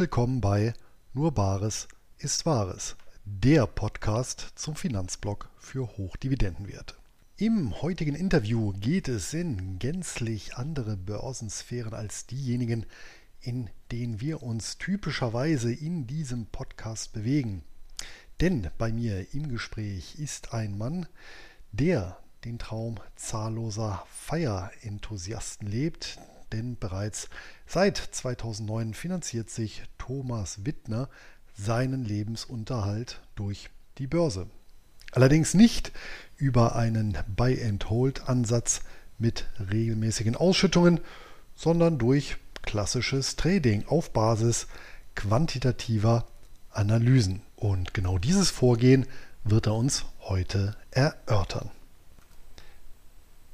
Willkommen bei Nur Bares ist Wahres, der Podcast zum Finanzblock für Hochdividendenwerte. Im heutigen Interview geht es in gänzlich andere Börsensphären als diejenigen, in denen wir uns typischerweise in diesem Podcast bewegen. Denn bei mir im Gespräch ist ein Mann, der den Traum zahlloser Feierenthusiasten lebt, denn bereits seit 2009 finanziert sich Thomas Wittner seinen Lebensunterhalt durch die Börse. Allerdings nicht über einen Buy-and-Hold-Ansatz mit regelmäßigen Ausschüttungen, sondern durch klassisches Trading auf Basis quantitativer Analysen. Und genau dieses Vorgehen wird er uns heute erörtern.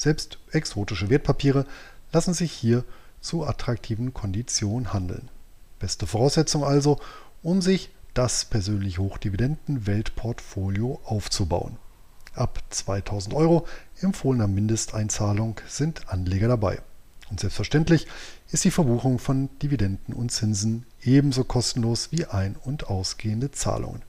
Selbst exotische Wertpapiere lassen sich hier zu attraktiven Konditionen handeln. Beste Voraussetzung also, um sich das persönlich Hochdividenden-Weltportfolio aufzubauen. Ab 2000 Euro empfohlener Mindesteinzahlung sind Anleger dabei. Und selbstverständlich ist die Verbuchung von Dividenden und Zinsen ebenso kostenlos wie ein- und ausgehende Zahlungen.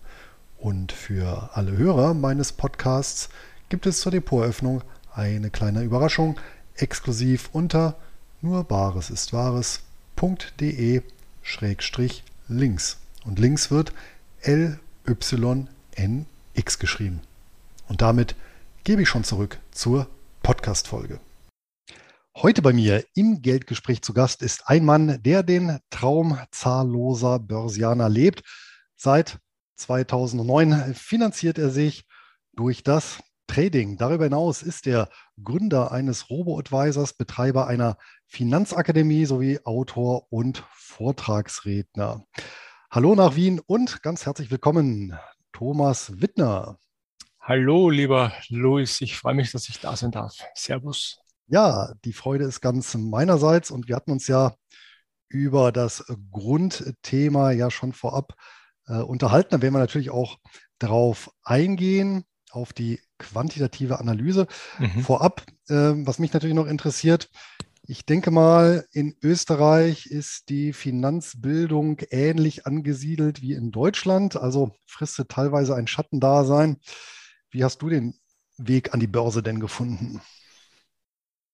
Und für alle Hörer meines Podcasts gibt es zur Depoteröffnung eine kleine Überraschung exklusiv unter nur bares ist wahres.de schrägstrich links. Und links wird L-Y-N-X geschrieben. Und damit gebe ich schon zurück zur Podcast-Folge. Heute bei mir im Geldgespräch zu Gast ist ein Mann, der den Traum zahlloser Börsianer lebt. Seit 2009 finanziert er sich durch das Trading. Darüber hinaus ist er Gründer eines Robo-Advisors, Betreiber einer Finanzakademie sowie Autor und Vortragsredner. Hallo nach Wien und ganz herzlich willkommen, Thomas Wittner. Hallo, lieber Luis, ich freue mich, dass ich da sein darf. Servus. Ja, die Freude ist ganz meinerseits und wir hatten uns ja über das Grundthema ja schon vorab äh, unterhalten. Da werden wir natürlich auch darauf eingehen, auf die quantitative Analyse. Mhm. Vorab, äh, was mich natürlich noch interessiert, ich denke mal, in Österreich ist die Finanzbildung ähnlich angesiedelt wie in Deutschland, also fristet teilweise ein Schattendasein. Wie hast du den Weg an die Börse denn gefunden?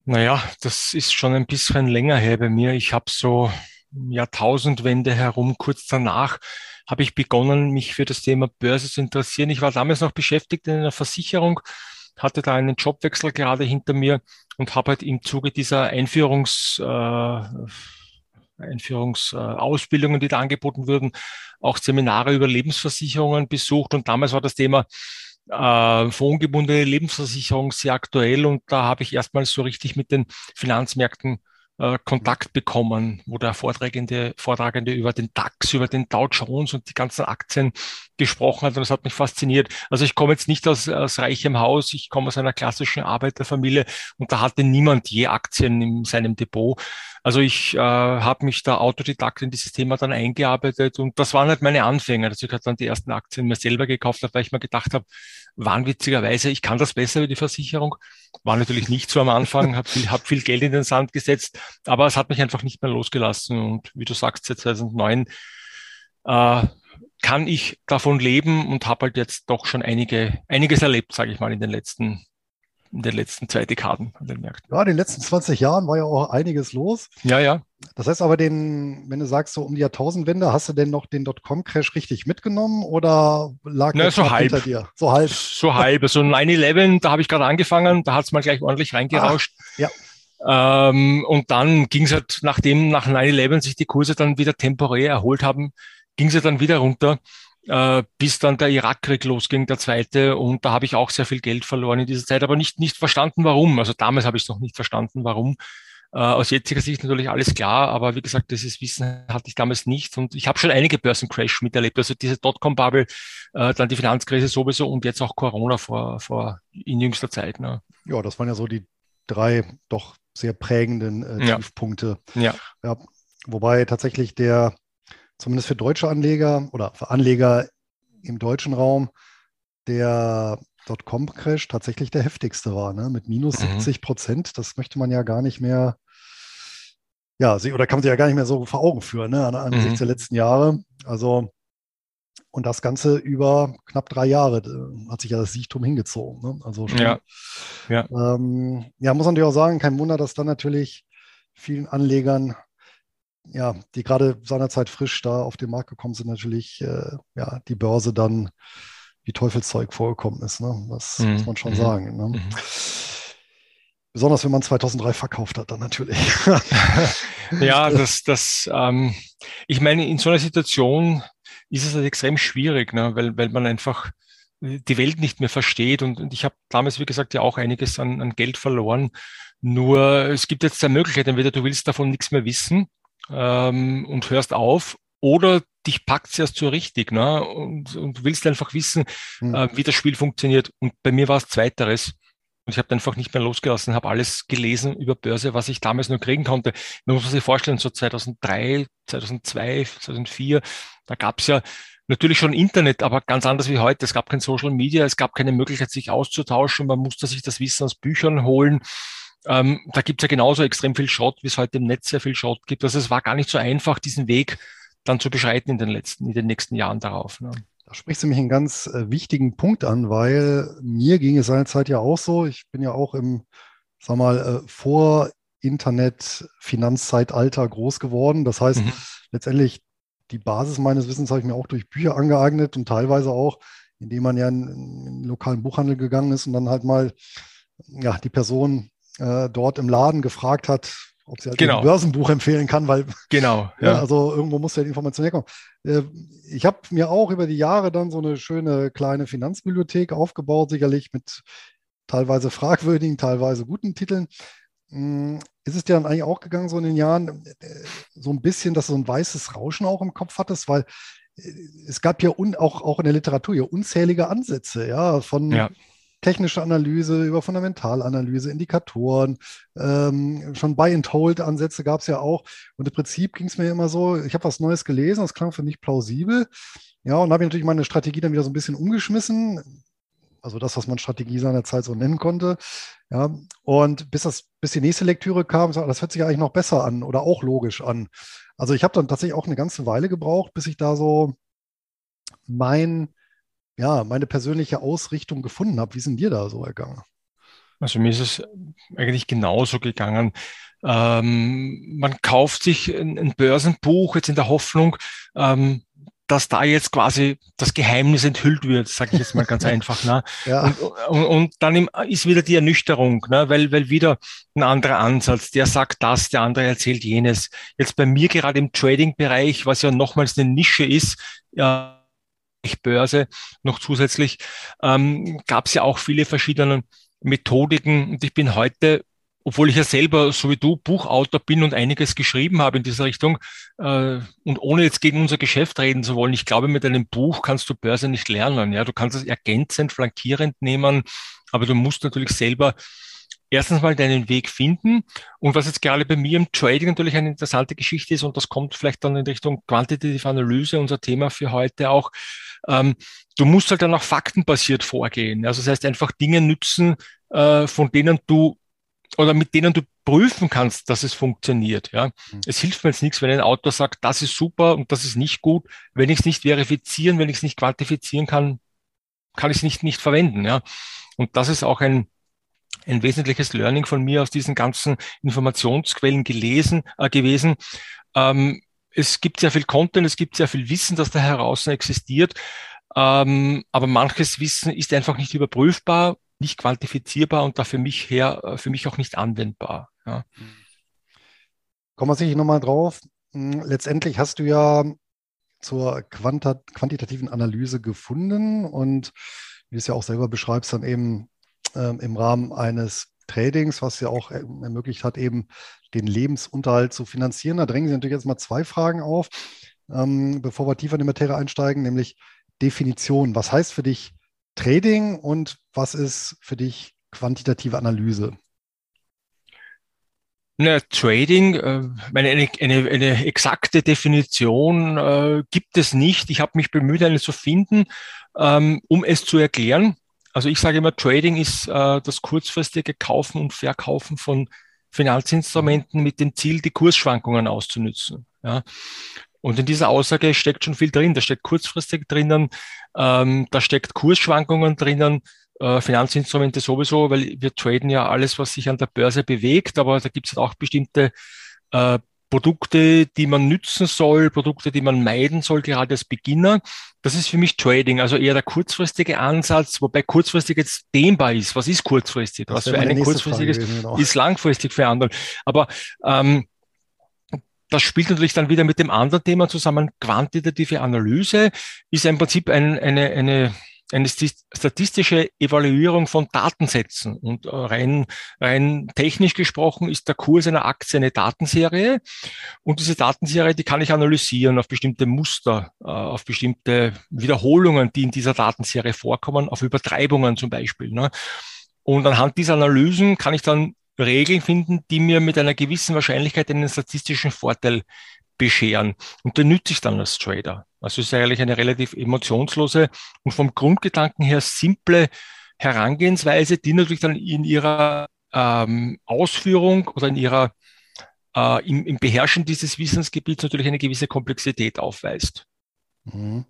Naja, das ist schon ein bisschen länger her bei mir. Ich habe so Jahrtausendwende herum, kurz danach, habe ich begonnen, mich für das Thema Börse zu interessieren. Ich war damals noch beschäftigt in einer Versicherung, hatte da einen Jobwechsel gerade hinter mir und habe halt im Zuge dieser Einführungs, äh, Einführungsausbildungen, die da angeboten wurden, auch Seminare über Lebensversicherungen besucht. Und damals war das Thema äh, fondsgebundene Lebensversicherung sehr aktuell. Und da habe ich erstmals so richtig mit den Finanzmärkten äh, Kontakt bekommen, wo der Vortragende, Vortragende über den DAX, über den Dow Jones und die ganzen Aktien gesprochen hat. Und das hat mich fasziniert. Also ich komme jetzt nicht aus, aus reichem Haus, ich komme aus einer klassischen Arbeiterfamilie und da hatte niemand je Aktien in seinem Depot. Also ich äh, habe mich da autodidakt in dieses Thema dann eingearbeitet und das waren halt meine Anfänge. Also ich hatte dann die ersten Aktien mir selber gekauft, weil ich mir gedacht habe, wahnwitzigerweise, ich kann das besser wie die Versicherung. War natürlich nicht so am Anfang, habe viel, hab viel Geld in den Sand gesetzt, aber es hat mich einfach nicht mehr losgelassen. Und wie du sagst, seit 2009 äh, kann ich davon leben und habe halt jetzt doch schon einige, einiges erlebt, sage ich mal, in den letzten in den letzten zwei Dekaden an den Märkten. Ja, in den letzten 20 Jahren war ja auch einiges los. Ja, ja. Das heißt aber, den, wenn du sagst, so um die Jahrtausendwende, hast du denn noch den Dotcom-Crash richtig mitgenommen oder lag Na, so halb. hinter dir? So halb. So halb. So 9-11, da habe ich gerade angefangen, da hat es mal gleich ordentlich reingerauscht. Ah, ja. Ähm, und dann ging es halt, nachdem nach 9-11 sich die Kurse dann wieder temporär erholt haben, ging es dann wieder runter äh, bis dann der Irakkrieg losging, der zweite. Und da habe ich auch sehr viel Geld verloren in dieser Zeit, aber nicht, nicht verstanden, warum. Also damals habe ich es noch nicht verstanden, warum. Äh, aus jetziger Sicht natürlich alles klar, aber wie gesagt, dieses Wissen hatte ich damals nicht und ich habe schon einige Börsencrash miterlebt. Also diese Dotcom-Bubble, äh, dann die Finanzkrise sowieso und jetzt auch Corona vor, vor in jüngster Zeit. Ne? Ja, das waren ja so die drei doch sehr prägenden äh, Tiefpunkte. Ja. ja. Wobei tatsächlich der, zumindest für deutsche Anleger oder für Anleger im deutschen Raum, der Dotcom-Crash tatsächlich der heftigste war, ne? mit minus mhm. 70 Prozent. Das möchte man ja gar nicht mehr, ja, sie, oder kann man sich ja gar nicht mehr so vor Augen führen, ne? angesichts mhm. der letzten Jahre. Also, und das Ganze über knapp drei Jahre äh, hat sich ja das Siechtum hingezogen. Ne? Also schon, ja. Ja. Ähm, ja, muss man natürlich auch sagen, kein Wunder, dass dann natürlich vielen Anlegern ja, die gerade seinerzeit frisch da auf den Markt gekommen sind, natürlich äh, ja, die Börse dann wie Teufelszeug vorgekommen ist. Ne? Das mhm. muss man schon mhm. sagen. Ne? Mhm. Besonders wenn man 2003 verkauft hat, dann natürlich. ja, das, das, ähm, ich meine, in so einer Situation ist es halt extrem schwierig, ne? weil, weil man einfach die Welt nicht mehr versteht. Und, und ich habe damals, wie gesagt, ja auch einiges an, an Geld verloren. Nur es gibt jetzt zwei Möglichkeiten. Entweder du willst davon nichts mehr wissen ähm, und hörst auf oder dich packt es erst so richtig ne? und, und du willst einfach wissen, mhm. äh, wie das Spiel funktioniert. Und bei mir war es zweiteres. Und ich habe einfach nicht mehr losgelassen, habe alles gelesen über Börse, was ich damals nur kriegen konnte. Man muss sich vorstellen, so 2003, 2002, 2004, da gab es ja natürlich schon Internet, aber ganz anders wie heute. Es gab kein Social Media, es gab keine Möglichkeit, sich auszutauschen. Man musste sich das Wissen aus Büchern holen. Ähm, da gibt es ja genauso extrem viel Schrott, wie es heute im Netz sehr viel Schrott gibt. Also es war gar nicht so einfach, diesen Weg dann zu beschreiten in den letzten, in den nächsten Jahren darauf. Ne? Da sprichst du mich einen ganz äh, wichtigen Punkt an, weil mir ging es seinerzeit ja auch so. Ich bin ja auch im, sag mal, äh, vor Internet-Finanzzeitalter groß geworden. Das heißt, mhm. letztendlich die Basis meines Wissens habe ich mir auch durch Bücher angeeignet und teilweise auch, indem man ja in, in den lokalen Buchhandel gegangen ist und dann halt mal ja, die Person äh, dort im Laden gefragt hat, ob sie halt genau. ein Börsenbuch empfehlen kann, weil genau, ja. ja also irgendwo muss ja die Information herkommen. Äh, ich habe mir auch über die Jahre dann so eine schöne kleine Finanzbibliothek aufgebaut, sicherlich mit teilweise fragwürdigen, teilweise guten Titeln. Hm, ist es dir dann eigentlich auch gegangen, so in den Jahren, äh, so ein bisschen, dass du so ein weißes Rauschen auch im Kopf hattest, weil äh, es gab ja un, auch, auch in der Literatur ja unzählige Ansätze, ja, von ja technische Analyse, über Fundamentalanalyse, Indikatoren, ähm, schon Buy-and-Hold-Ansätze gab es ja auch. Und im Prinzip ging es mir immer so, ich habe was Neues gelesen, das klang für mich plausibel. Ja, und habe natürlich meine Strategie dann wieder so ein bisschen umgeschmissen. Also das, was man Strategie seiner Zeit so nennen konnte. Ja, und bis, das, bis die nächste Lektüre kam, das hört sich eigentlich noch besser an oder auch logisch an. Also ich habe dann tatsächlich auch eine ganze Weile gebraucht, bis ich da so mein ja, meine persönliche Ausrichtung gefunden habe. Wie sind dir da so ergangen? Also mir ist es eigentlich genauso gegangen. Ähm, man kauft sich ein, ein, Börsenbuch jetzt in der Hoffnung, ähm, dass da jetzt quasi das Geheimnis enthüllt wird, sage ich jetzt mal ganz einfach. Ne? Ja. Und, und, und, dann ist wieder die Ernüchterung, ne? weil, weil wieder ein anderer Ansatz, der sagt das, der andere erzählt jenes. Jetzt bei mir gerade im Trading-Bereich, was ja nochmals eine Nische ist, ja, Börse noch zusätzlich, ähm, gab es ja auch viele verschiedene Methodiken. Und ich bin heute, obwohl ich ja selber, so wie du, Buchautor bin und einiges geschrieben habe in dieser Richtung, äh, und ohne jetzt gegen unser Geschäft reden zu wollen, ich glaube, mit einem Buch kannst du Börse nicht lernen. Ja, du kannst es ergänzend, flankierend nehmen, aber du musst natürlich selber erstens mal deinen Weg finden. Und was jetzt gerade bei mir im Trading natürlich eine interessante Geschichte ist, und das kommt vielleicht dann in Richtung Quantitative Analyse, unser Thema für heute auch, ähm, du musst halt dann auch faktenbasiert vorgehen. Also das heißt einfach Dinge nützen, äh, von denen du oder mit denen du prüfen kannst, dass es funktioniert. Ja, mhm. es hilft mir jetzt nichts, wenn ein Autor sagt, das ist super und das ist nicht gut. Wenn ich es nicht verifizieren, wenn ich es nicht quantifizieren kann, kann ich es nicht nicht verwenden. Ja, und das ist auch ein ein wesentliches Learning von mir aus diesen ganzen Informationsquellen gelesen äh, gewesen. Ähm, es gibt sehr viel Content, es gibt sehr viel Wissen, das da heraus existiert. Ähm, aber manches Wissen ist einfach nicht überprüfbar, nicht quantifizierbar und da für mich her, äh, für mich auch nicht anwendbar. Ja. Kommen wir sicher nochmal drauf. Hm, letztendlich hast du ja zur quantitativen Analyse gefunden und wie du es ja auch selber beschreibst, dann eben im Rahmen eines Tradings, was ja auch ermöglicht hat, eben den Lebensunterhalt zu finanzieren. Da drängen sich natürlich jetzt mal zwei Fragen auf, ähm, bevor wir tiefer in die Materie einsteigen, nämlich Definition. Was heißt für dich Trading und was ist für dich quantitative Analyse? Na, Trading, äh, eine, eine, eine exakte Definition äh, gibt es nicht. Ich habe mich bemüht, eine zu finden, ähm, um es zu erklären. Also ich sage immer, Trading ist äh, das kurzfristige Kaufen und Verkaufen von Finanzinstrumenten mit dem Ziel, die Kursschwankungen auszunützen. Ja. Und in dieser Aussage steckt schon viel drin. Da steckt kurzfristig drinnen, ähm, da steckt Kursschwankungen drinnen, äh, Finanzinstrumente sowieso, weil wir traden ja alles, was sich an der Börse bewegt, aber da gibt es auch bestimmte äh, Produkte, die man nützen soll, Produkte, die man meiden soll, gerade als Beginner. Das ist für mich Trading, also eher der kurzfristige Ansatz, wobei kurzfristig jetzt dehnbar ist. Was ist kurzfristig? Das was für einen kurzfristig ist, genau. ist langfristig für andere. Aber ähm, das spielt natürlich dann wieder mit dem anderen Thema zusammen. Quantitative Analyse ist im Prinzip ein, eine, eine, eine statistische Evaluierung von Datensätzen. Und äh, rein, rein technisch gesprochen ist der Kurs einer Aktie eine Datenserie. Und diese Datenserie, die kann ich analysieren auf bestimmte Muster, äh, auf bestimmte Wiederholungen, die in dieser Datenserie vorkommen, auf Übertreibungen zum Beispiel. Ne? Und anhand dieser Analysen kann ich dann Regeln finden, die mir mit einer gewissen Wahrscheinlichkeit einen statistischen Vorteil bescheren. Und den nütze ich dann als Trader. Also es ist eigentlich eine relativ emotionslose und vom Grundgedanken her simple Herangehensweise, die natürlich dann in ihrer ähm, Ausführung oder in ihrer äh, im, im Beherrschen dieses Wissensgebiets natürlich eine gewisse Komplexität aufweist. Mhm.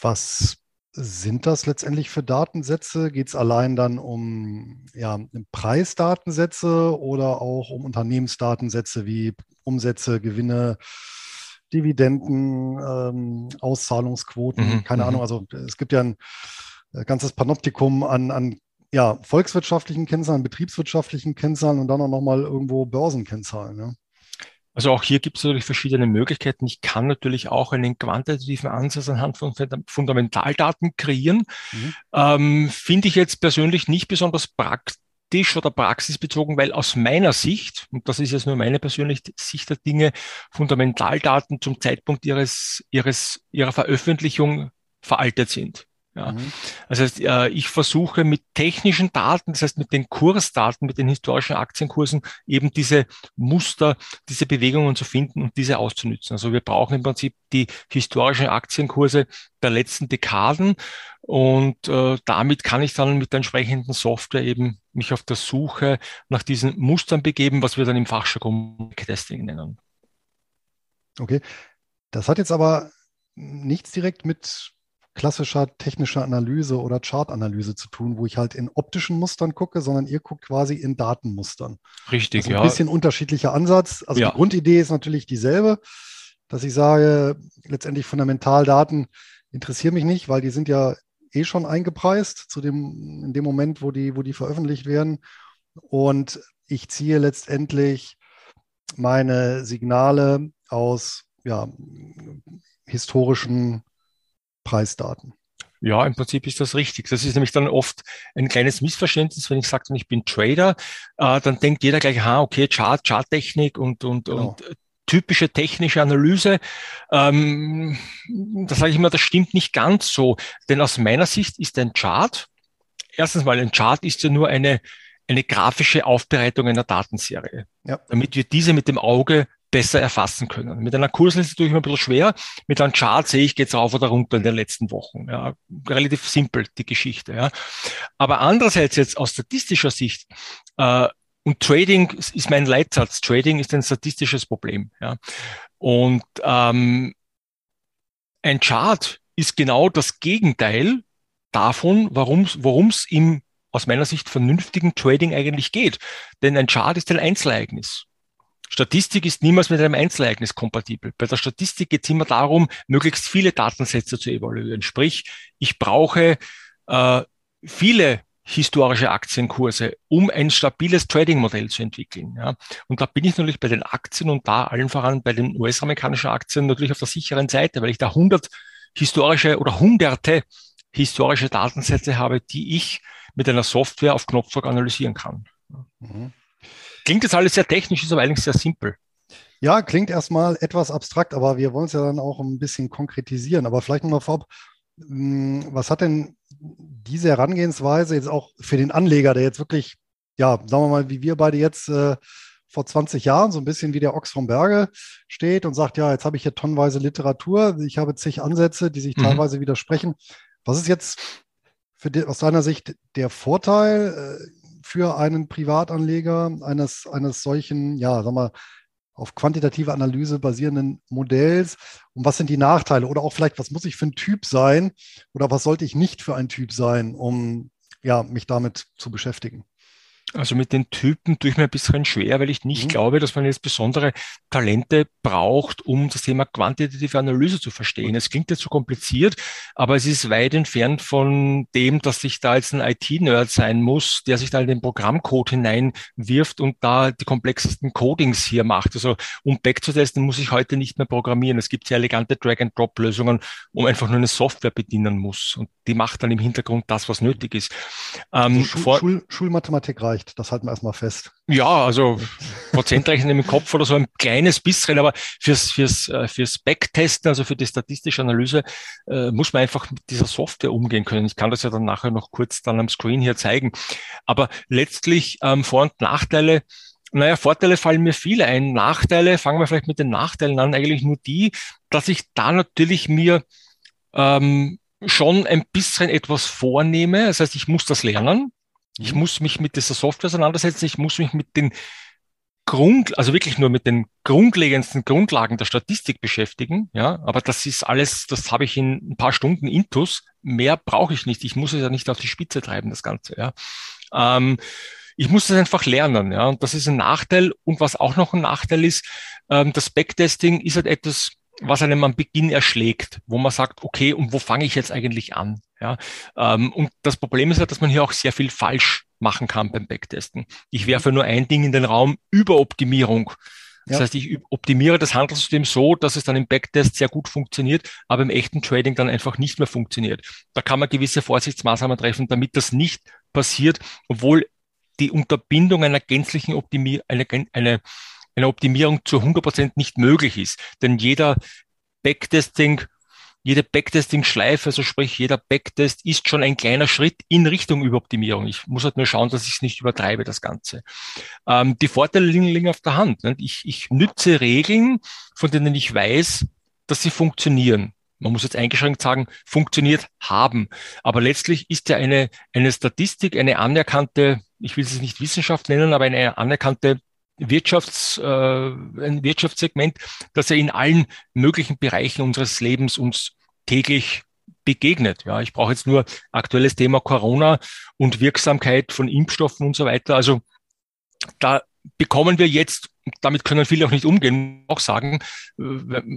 Was sind das letztendlich für Datensätze? Geht es allein dann um ja, Preisdatensätze oder auch um Unternehmensdatensätze wie Umsätze, Gewinne, Dividenden, ähm, Auszahlungsquoten? Mhm. Keine mhm. Ahnung. Also es gibt ja ein äh, ganzes Panoptikum an, an ja, volkswirtschaftlichen Kennzahlen, betriebswirtschaftlichen Kennzahlen und dann auch nochmal irgendwo Börsenkennzahlen. Ja. Also auch hier gibt es natürlich verschiedene Möglichkeiten. Ich kann natürlich auch einen quantitativen Ansatz anhand von Fundamentaldaten kreieren. Mhm. Ähm, Finde ich jetzt persönlich nicht besonders praktisch oder praxisbezogen, weil aus meiner Sicht, und das ist jetzt nur meine persönliche Sicht der Dinge, Fundamentaldaten zum Zeitpunkt ihres, ihres, ihrer Veröffentlichung veraltet sind. Ja. Mhm. Das heißt, äh, ich versuche mit technischen Daten, das heißt mit den Kursdaten, mit den historischen Aktienkursen eben diese Muster, diese Bewegungen zu finden und diese auszunützen. Also wir brauchen im Prinzip die historischen Aktienkurse der letzten Dekaden und äh, damit kann ich dann mit der entsprechenden Software eben mich auf der Suche nach diesen Mustern begeben, was wir dann im Fachjargon Testing nennen. Okay, das hat jetzt aber nichts direkt mit klassischer technischer Analyse oder Chartanalyse zu tun, wo ich halt in optischen Mustern gucke, sondern ihr guckt quasi in Datenmustern. Richtig, also ein ja. Ein bisschen unterschiedlicher Ansatz. Also ja. die Grundidee ist natürlich dieselbe, dass ich sage, letztendlich Fundamentaldaten interessieren mich nicht, weil die sind ja eh schon eingepreist zu dem, in dem Moment, wo die, wo die veröffentlicht werden. Und ich ziehe letztendlich meine Signale aus ja, historischen Preisdaten. Ja, im Prinzip ist das richtig. Das ist nämlich dann oft ein kleines Missverständnis, wenn ich sage, ich bin Trader, äh, dann denkt jeder gleich, ha, okay, Chart, Charttechnik und, und, genau. und typische technische Analyse. Ähm, da sage ich immer, das stimmt nicht ganz so. Denn aus meiner Sicht ist ein Chart, erstens mal, ein Chart ist ja nur eine, eine grafische Aufbereitung einer Datenserie, ja. damit wir diese mit dem Auge besser erfassen können. Mit einer Kursliste tue ich mir ein bisschen schwer. Mit einem Chart sehe ich, geht's rauf oder runter in den letzten Wochen. Ja, relativ simpel, die Geschichte. Ja. Aber andererseits jetzt aus statistischer Sicht, äh, und Trading ist mein Leitsatz. Trading ist ein statistisches Problem. Ja. Und ähm, ein Chart ist genau das Gegenteil davon, worum es im aus meiner Sicht vernünftigen Trading eigentlich geht. Denn ein Chart ist ein Einzelereignis. Statistik ist niemals mit einem Einzelereignis kompatibel. Bei der Statistik geht es immer darum, möglichst viele Datensätze zu evaluieren. Sprich, ich brauche äh, viele historische Aktienkurse, um ein stabiles Trading-Modell zu entwickeln. Ja. Und da bin ich natürlich bei den Aktien und da allen voran bei den US-amerikanischen Aktien natürlich auf der sicheren Seite, weil ich da 100 historische oder hunderte historische Datensätze habe, die ich mit einer Software auf Knopfdruck analysieren kann. Mhm. Klingt jetzt alles sehr technisch, ist aber eigentlich sehr simpel. Ja, klingt erstmal etwas abstrakt, aber wir wollen es ja dann auch ein bisschen konkretisieren. Aber vielleicht nochmal vorab, hm, was hat denn diese Herangehensweise jetzt auch für den Anleger, der jetzt wirklich, ja, sagen wir mal, wie wir beide jetzt äh, vor 20 Jahren, so ein bisschen wie der Ochs vom Berge steht und sagt, ja, jetzt habe ich hier tonnenweise Literatur, ich habe zig Ansätze, die sich mhm. teilweise widersprechen. Was ist jetzt für die, aus deiner Sicht der Vorteil äh, für einen Privatanleger eines, eines solchen, ja, sag mal, auf quantitative Analyse basierenden Modells. Und was sind die Nachteile? Oder auch vielleicht, was muss ich für ein Typ sein? Oder was sollte ich nicht für ein Typ sein, um ja, mich damit zu beschäftigen? Also mit den Typen tue ich mir ein bisschen schwer, weil ich nicht mhm. glaube, dass man jetzt besondere Talente braucht, um das Thema quantitative Analyse zu verstehen. Es klingt jetzt so kompliziert, aber es ist weit entfernt von dem, dass ich da jetzt ein IT-Nerd sein muss, der sich da in den Programmcode hineinwirft und da die komplexesten Codings hier macht. Also um backzutesten, muss ich heute nicht mehr programmieren. Es gibt sehr elegante Drag-and-Drop-Lösungen, man einfach nur eine Software bedienen muss. Und die macht dann im Hintergrund das, was nötig ist. Ähm, also Schul Schul Schulmathematik reicht reicht. Das halten wir erstmal fest. Ja, also Prozentrechnen im Kopf oder so ein kleines bisschen, aber fürs, fürs, äh, fürs Backtesten, also für die statistische Analyse, äh, muss man einfach mit dieser Software umgehen können. Ich kann das ja dann nachher noch kurz dann am Screen hier zeigen. Aber letztlich ähm, Vor- und Nachteile, naja, Vorteile fallen mir viele ein. Nachteile, fangen wir vielleicht mit den Nachteilen an, eigentlich nur die, dass ich da natürlich mir ähm, schon ein bisschen etwas vornehme. Das heißt, ich muss das lernen. Ich mhm. muss mich mit dieser Software auseinandersetzen. Ich muss mich mit den Grund, also wirklich nur mit den grundlegendsten Grundlagen der Statistik beschäftigen. Ja, aber das ist alles, das habe ich in ein paar Stunden Intus. Mehr brauche ich nicht. Ich muss es ja nicht auf die Spitze treiben, das Ganze. Ja. Ähm, ich muss das einfach lernen, ja, und das ist ein Nachteil. Und was auch noch ein Nachteil ist, ähm, das Backtesting ist halt etwas, was einem am Beginn erschlägt, wo man sagt, okay, und wo fange ich jetzt eigentlich an? Ja, ähm, und das Problem ist ja, dass man hier auch sehr viel falsch machen kann beim Backtesten. Ich werfe nur ein Ding in den Raum, Überoptimierung. Das ja. heißt, ich optimiere das Handelssystem so, dass es dann im Backtest sehr gut funktioniert, aber im echten Trading dann einfach nicht mehr funktioniert. Da kann man gewisse Vorsichtsmaßnahmen treffen, damit das nicht passiert, obwohl die Unterbindung einer gänzlichen Optimierung, eine, eine eine Optimierung zu 100 Prozent nicht möglich ist. Denn jeder Backtesting, jede Backtesting-Schleife, also sprich jeder Backtest ist schon ein kleiner Schritt in Richtung Überoptimierung. Ich muss halt nur schauen, dass ich es nicht übertreibe, das Ganze. Ähm, die Vorteile liegen, auf der Hand. Ich, ich nütze Regeln, von denen ich weiß, dass sie funktionieren man muss jetzt eingeschränkt sagen, funktioniert haben. Aber letztlich ist ja eine, eine Statistik, eine anerkannte, ich will es nicht Wissenschaft nennen, aber eine anerkannte Wirtschafts, äh, ein Wirtschaftssegment, das ja in allen möglichen Bereichen unseres Lebens uns täglich begegnet. Ja, ich brauche jetzt nur aktuelles Thema Corona und Wirksamkeit von Impfstoffen und so weiter. Also da bekommen wir jetzt, damit können viele auch nicht umgehen, auch sagen, äh,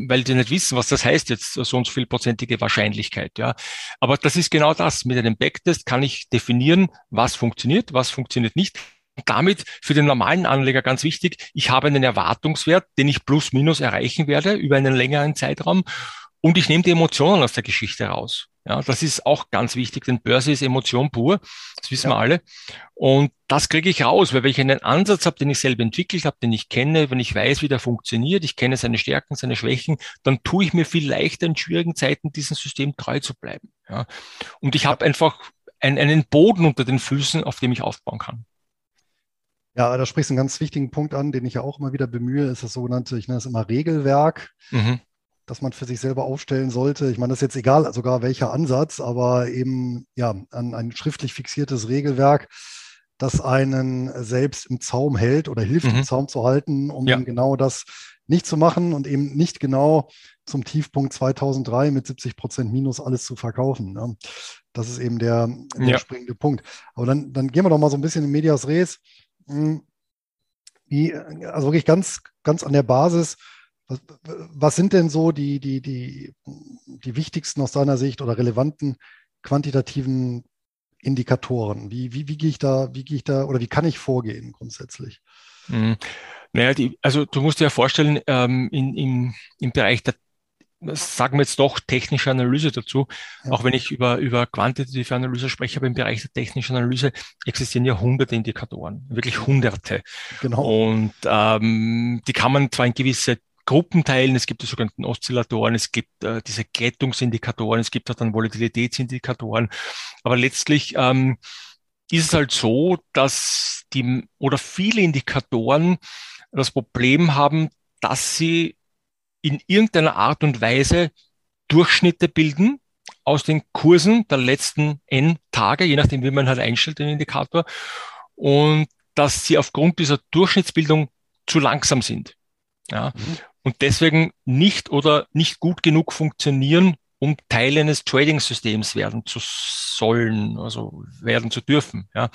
weil die nicht wissen, was das heißt jetzt, so und so viel prozentige Wahrscheinlichkeit. Ja, aber das ist genau das. Mit einem Backtest kann ich definieren, was funktioniert, was funktioniert nicht damit für den normalen Anleger ganz wichtig, ich habe einen Erwartungswert, den ich plus minus erreichen werde über einen längeren Zeitraum und ich nehme die Emotionen aus der Geschichte raus. Ja, das ist auch ganz wichtig, denn Börse ist Emotion pur, das wissen ja. wir alle. Und das kriege ich raus, weil wenn ich einen Ansatz habe, den ich selber entwickelt habe, den ich kenne, wenn ich weiß, wie der funktioniert, ich kenne seine Stärken, seine Schwächen, dann tue ich mir viel leichter in schwierigen Zeiten diesem System treu zu bleiben. Ja. Und ich habe einfach ein, einen Boden unter den Füßen, auf dem ich aufbauen kann. Ja, da sprichst du einen ganz wichtigen Punkt an, den ich ja auch immer wieder bemühe, ist das sogenannte, ich nenne es immer Regelwerk, mhm. das man für sich selber aufstellen sollte. Ich meine, das ist jetzt egal, sogar welcher Ansatz, aber eben ja, an ein schriftlich fixiertes Regelwerk, das einen selbst im Zaum hält oder hilft, mhm. im Zaum zu halten, um ja. genau das nicht zu machen und eben nicht genau zum Tiefpunkt 2003 mit 70 Prozent Minus alles zu verkaufen. Ne? Das ist eben der, der ja. springende Punkt. Aber dann, dann gehen wir doch mal so ein bisschen in Medias Res. Hm. Wie, also wirklich ganz, ganz an der Basis, was, was, sind denn so die, die, die, die wichtigsten aus deiner Sicht oder relevanten quantitativen Indikatoren? Wie, wie, wie gehe ich da, wie gehe ich da oder wie kann ich vorgehen grundsätzlich? Mhm. Naja, die, also du musst dir ja vorstellen, ähm, in, im, im Bereich der sagen wir jetzt doch technische Analyse dazu. Ja. Auch wenn ich über, über quantitative Analyse spreche, aber im Bereich der technischen Analyse existieren ja hunderte Indikatoren, wirklich hunderte. Genau. Und ähm, die kann man zwar in gewisse Gruppen teilen. Es gibt die sogenannten Oszillatoren, es gibt äh, diese Glättungsindikatoren, es gibt auch dann Volatilitätsindikatoren. Aber letztlich ähm, ist es halt so, dass die oder viele Indikatoren das Problem haben, dass sie in irgendeiner Art und Weise Durchschnitte bilden aus den Kursen der letzten N Tage, je nachdem, wie man halt einstellt, den Indikator, und dass sie aufgrund dieser Durchschnittsbildung zu langsam sind. Ja. Mhm. Und deswegen nicht oder nicht gut genug funktionieren, um Teil eines Trading-Systems werden zu sollen, also werden zu dürfen. Ja.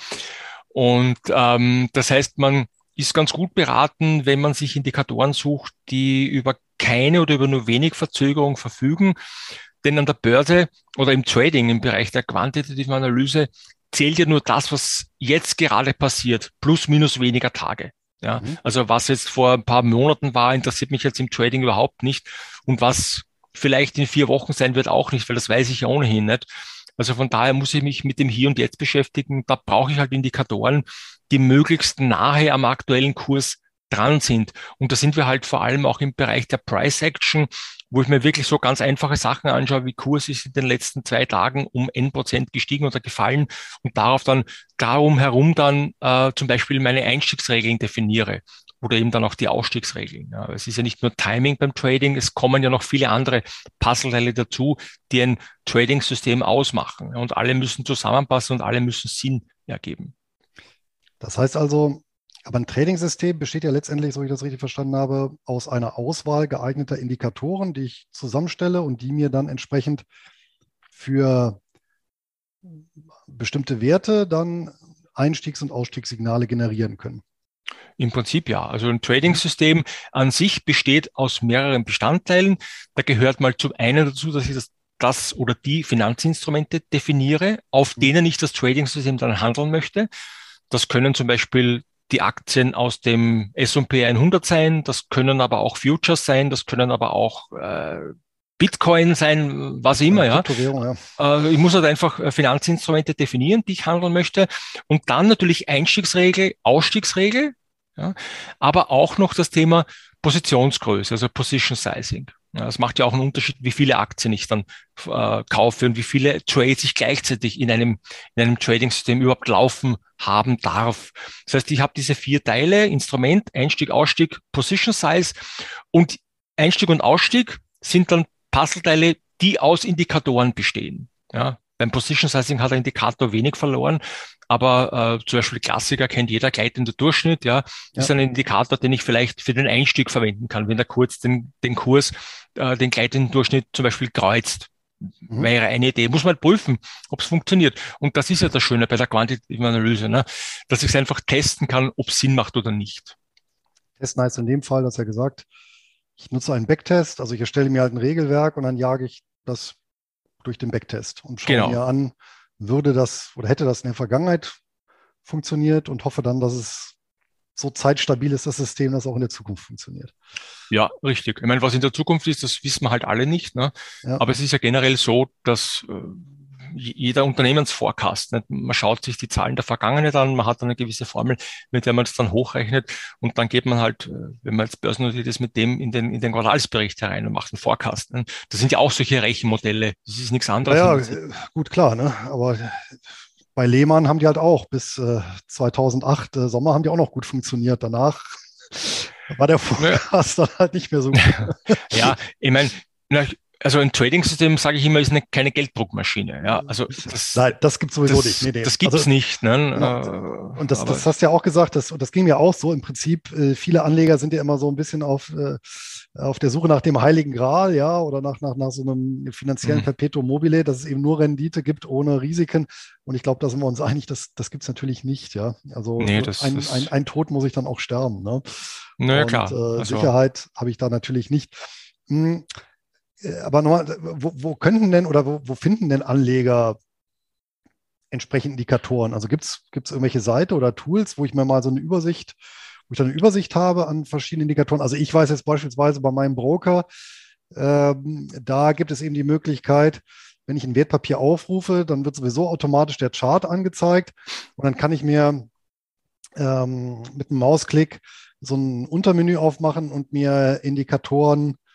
Und ähm, das heißt, man ist ganz gut beraten, wenn man sich Indikatoren sucht, die über keine oder über nur wenig Verzögerung verfügen. Denn an der Börse oder im Trading, im Bereich der quantitativen Analyse, zählt ja nur das, was jetzt gerade passiert, plus minus weniger Tage. Ja, mhm. also was jetzt vor ein paar Monaten war, interessiert mich jetzt im Trading überhaupt nicht. Und was vielleicht in vier Wochen sein wird, auch nicht, weil das weiß ich ja ohnehin nicht. Also von daher muss ich mich mit dem Hier und Jetzt beschäftigen. Da brauche ich halt Indikatoren, die möglichst nahe am aktuellen Kurs dran sind. Und da sind wir halt vor allem auch im Bereich der Price Action, wo ich mir wirklich so ganz einfache Sachen anschaue, wie Kurs ist in den letzten zwei Tagen um n Prozent gestiegen oder gefallen und darauf dann darum herum dann äh, zum Beispiel meine Einstiegsregeln definiere oder eben dann auch die Ausstiegsregeln. Ja, es ist ja nicht nur Timing beim Trading, es kommen ja noch viele andere Puzzleteile dazu, die ein Trading-System ausmachen. Und alle müssen zusammenpassen und alle müssen Sinn ergeben. Das heißt also, aber ein Trading-System besteht ja letztendlich, so wie ich das richtig verstanden habe, aus einer Auswahl geeigneter Indikatoren, die ich zusammenstelle und die mir dann entsprechend für bestimmte Werte dann Einstiegs- und Ausstiegssignale generieren können. Im Prinzip ja. Also ein Trading-System an sich besteht aus mehreren Bestandteilen. Da gehört mal zum einen dazu, dass ich das, das oder die Finanzinstrumente definiere, auf mhm. denen ich das Trading-System dann handeln möchte. Das können zum Beispiel die Aktien aus dem S&P 100 sein, das können aber auch Futures sein, das können aber auch äh, Bitcoin sein, was immer, ja. ja. Äh, ich muss halt einfach äh, Finanzinstrumente definieren, die ich handeln möchte. Und dann natürlich Einstiegsregel, Ausstiegsregel, ja. aber auch noch das Thema Positionsgröße, also Position Sizing. Ja, das macht ja auch einen Unterschied, wie viele Aktien ich dann äh, kaufe und wie viele Trades ich gleichzeitig in einem, in einem Trading-System überhaupt laufen haben darf. Das heißt, ich habe diese vier Teile, Instrument, Einstieg, Ausstieg, Position Size und Einstieg und Ausstieg sind dann Puzzleteile, die aus Indikatoren bestehen. Ja, beim Position Sizing hat der Indikator wenig verloren, aber äh, zum Beispiel Klassiker kennt jeder gleitende Durchschnitt, ja, ja, ist ein Indikator, den ich vielleicht für den Einstieg verwenden kann, wenn der kurz den, den Kurs, äh, den gleitenden Durchschnitt zum Beispiel kreuzt. Mhm. Wäre eine Idee. Muss man halt prüfen, ob es funktioniert. Und das ist ja das Schöne bei der quantitativen Analyse, ne? dass ich es einfach testen kann, ob es Sinn macht oder nicht. Testen heißt in dem Fall, dass er gesagt, ich nutze einen Backtest, also ich erstelle mir halt ein Regelwerk und dann jage ich das durch den Backtest und schaue genau. mir an, würde das oder hätte das in der Vergangenheit funktioniert und hoffe dann, dass es so zeitstabil ist, das System, das auch in der Zukunft funktioniert. Ja, richtig. Ich meine, was in der Zukunft ist, das wissen wir halt alle nicht. Ne? Ja. Aber es ist ja generell so, dass äh, jeder Unternehmensforecast. Nicht? Man schaut sich die Zahlen der Vergangenheit an, man hat eine gewisse Formel, mit der man es dann hochrechnet und dann geht man halt, äh, wenn man jetzt börsennotiert ist, mit dem in den, in den Quartalsbericht herein und macht einen Forecast. Ne? Das sind ja auch solche Rechenmodelle. Das ist nichts anderes. Ja, ja gut, klar. Ne? Aber bei Lehmann haben die halt auch bis äh, 2008 äh, Sommer haben die auch noch gut funktioniert. Danach war der Forecast ja. dann halt nicht mehr so gut. ja, ich meine, also ein Trading-System, sage ich immer, ist eine, keine Gelddruckmaschine. Ja, also das, Nein, das gibt sowieso das, nicht. Nee, nee. Das gibt's also, nicht. Ne? Genau. Und das, das hast du ja auch gesagt, das, und das ging mir auch so. Im Prinzip, äh, viele Anleger sind ja immer so ein bisschen auf, äh, auf der Suche nach dem Heiligen Gral, ja, oder nach, nach, nach so einem finanziellen mhm. Perpetuum mobile, dass es eben nur Rendite gibt ohne Risiken. Und ich glaube, da sind wir uns einig, das, das gibt's natürlich nicht, ja. Also nee, das, ein, ein, ein Tod muss ich dann auch sterben. Ne? Naja, klar. Äh, also, Sicherheit habe ich da natürlich nicht. Hm. Äh, aber nochmal, wo, wo könnten denn oder wo, wo finden denn Anleger entsprechend Indikatoren? Also gibt es irgendwelche Seiten oder Tools, wo ich mir mal so eine Übersicht, wo ich dann eine Übersicht habe an verschiedenen Indikatoren? Also ich weiß jetzt beispielsweise bei meinem Broker, Ähm, da gibt es eben die Möglichkeit, wenn ich ein Wertpapier aufrufe, dann wird sowieso automatisch der Chart angezeigt und dann kann ich mir ähm, mit einem Mausklick so ein Untermenü aufmachen und mir Indikatoren, äh,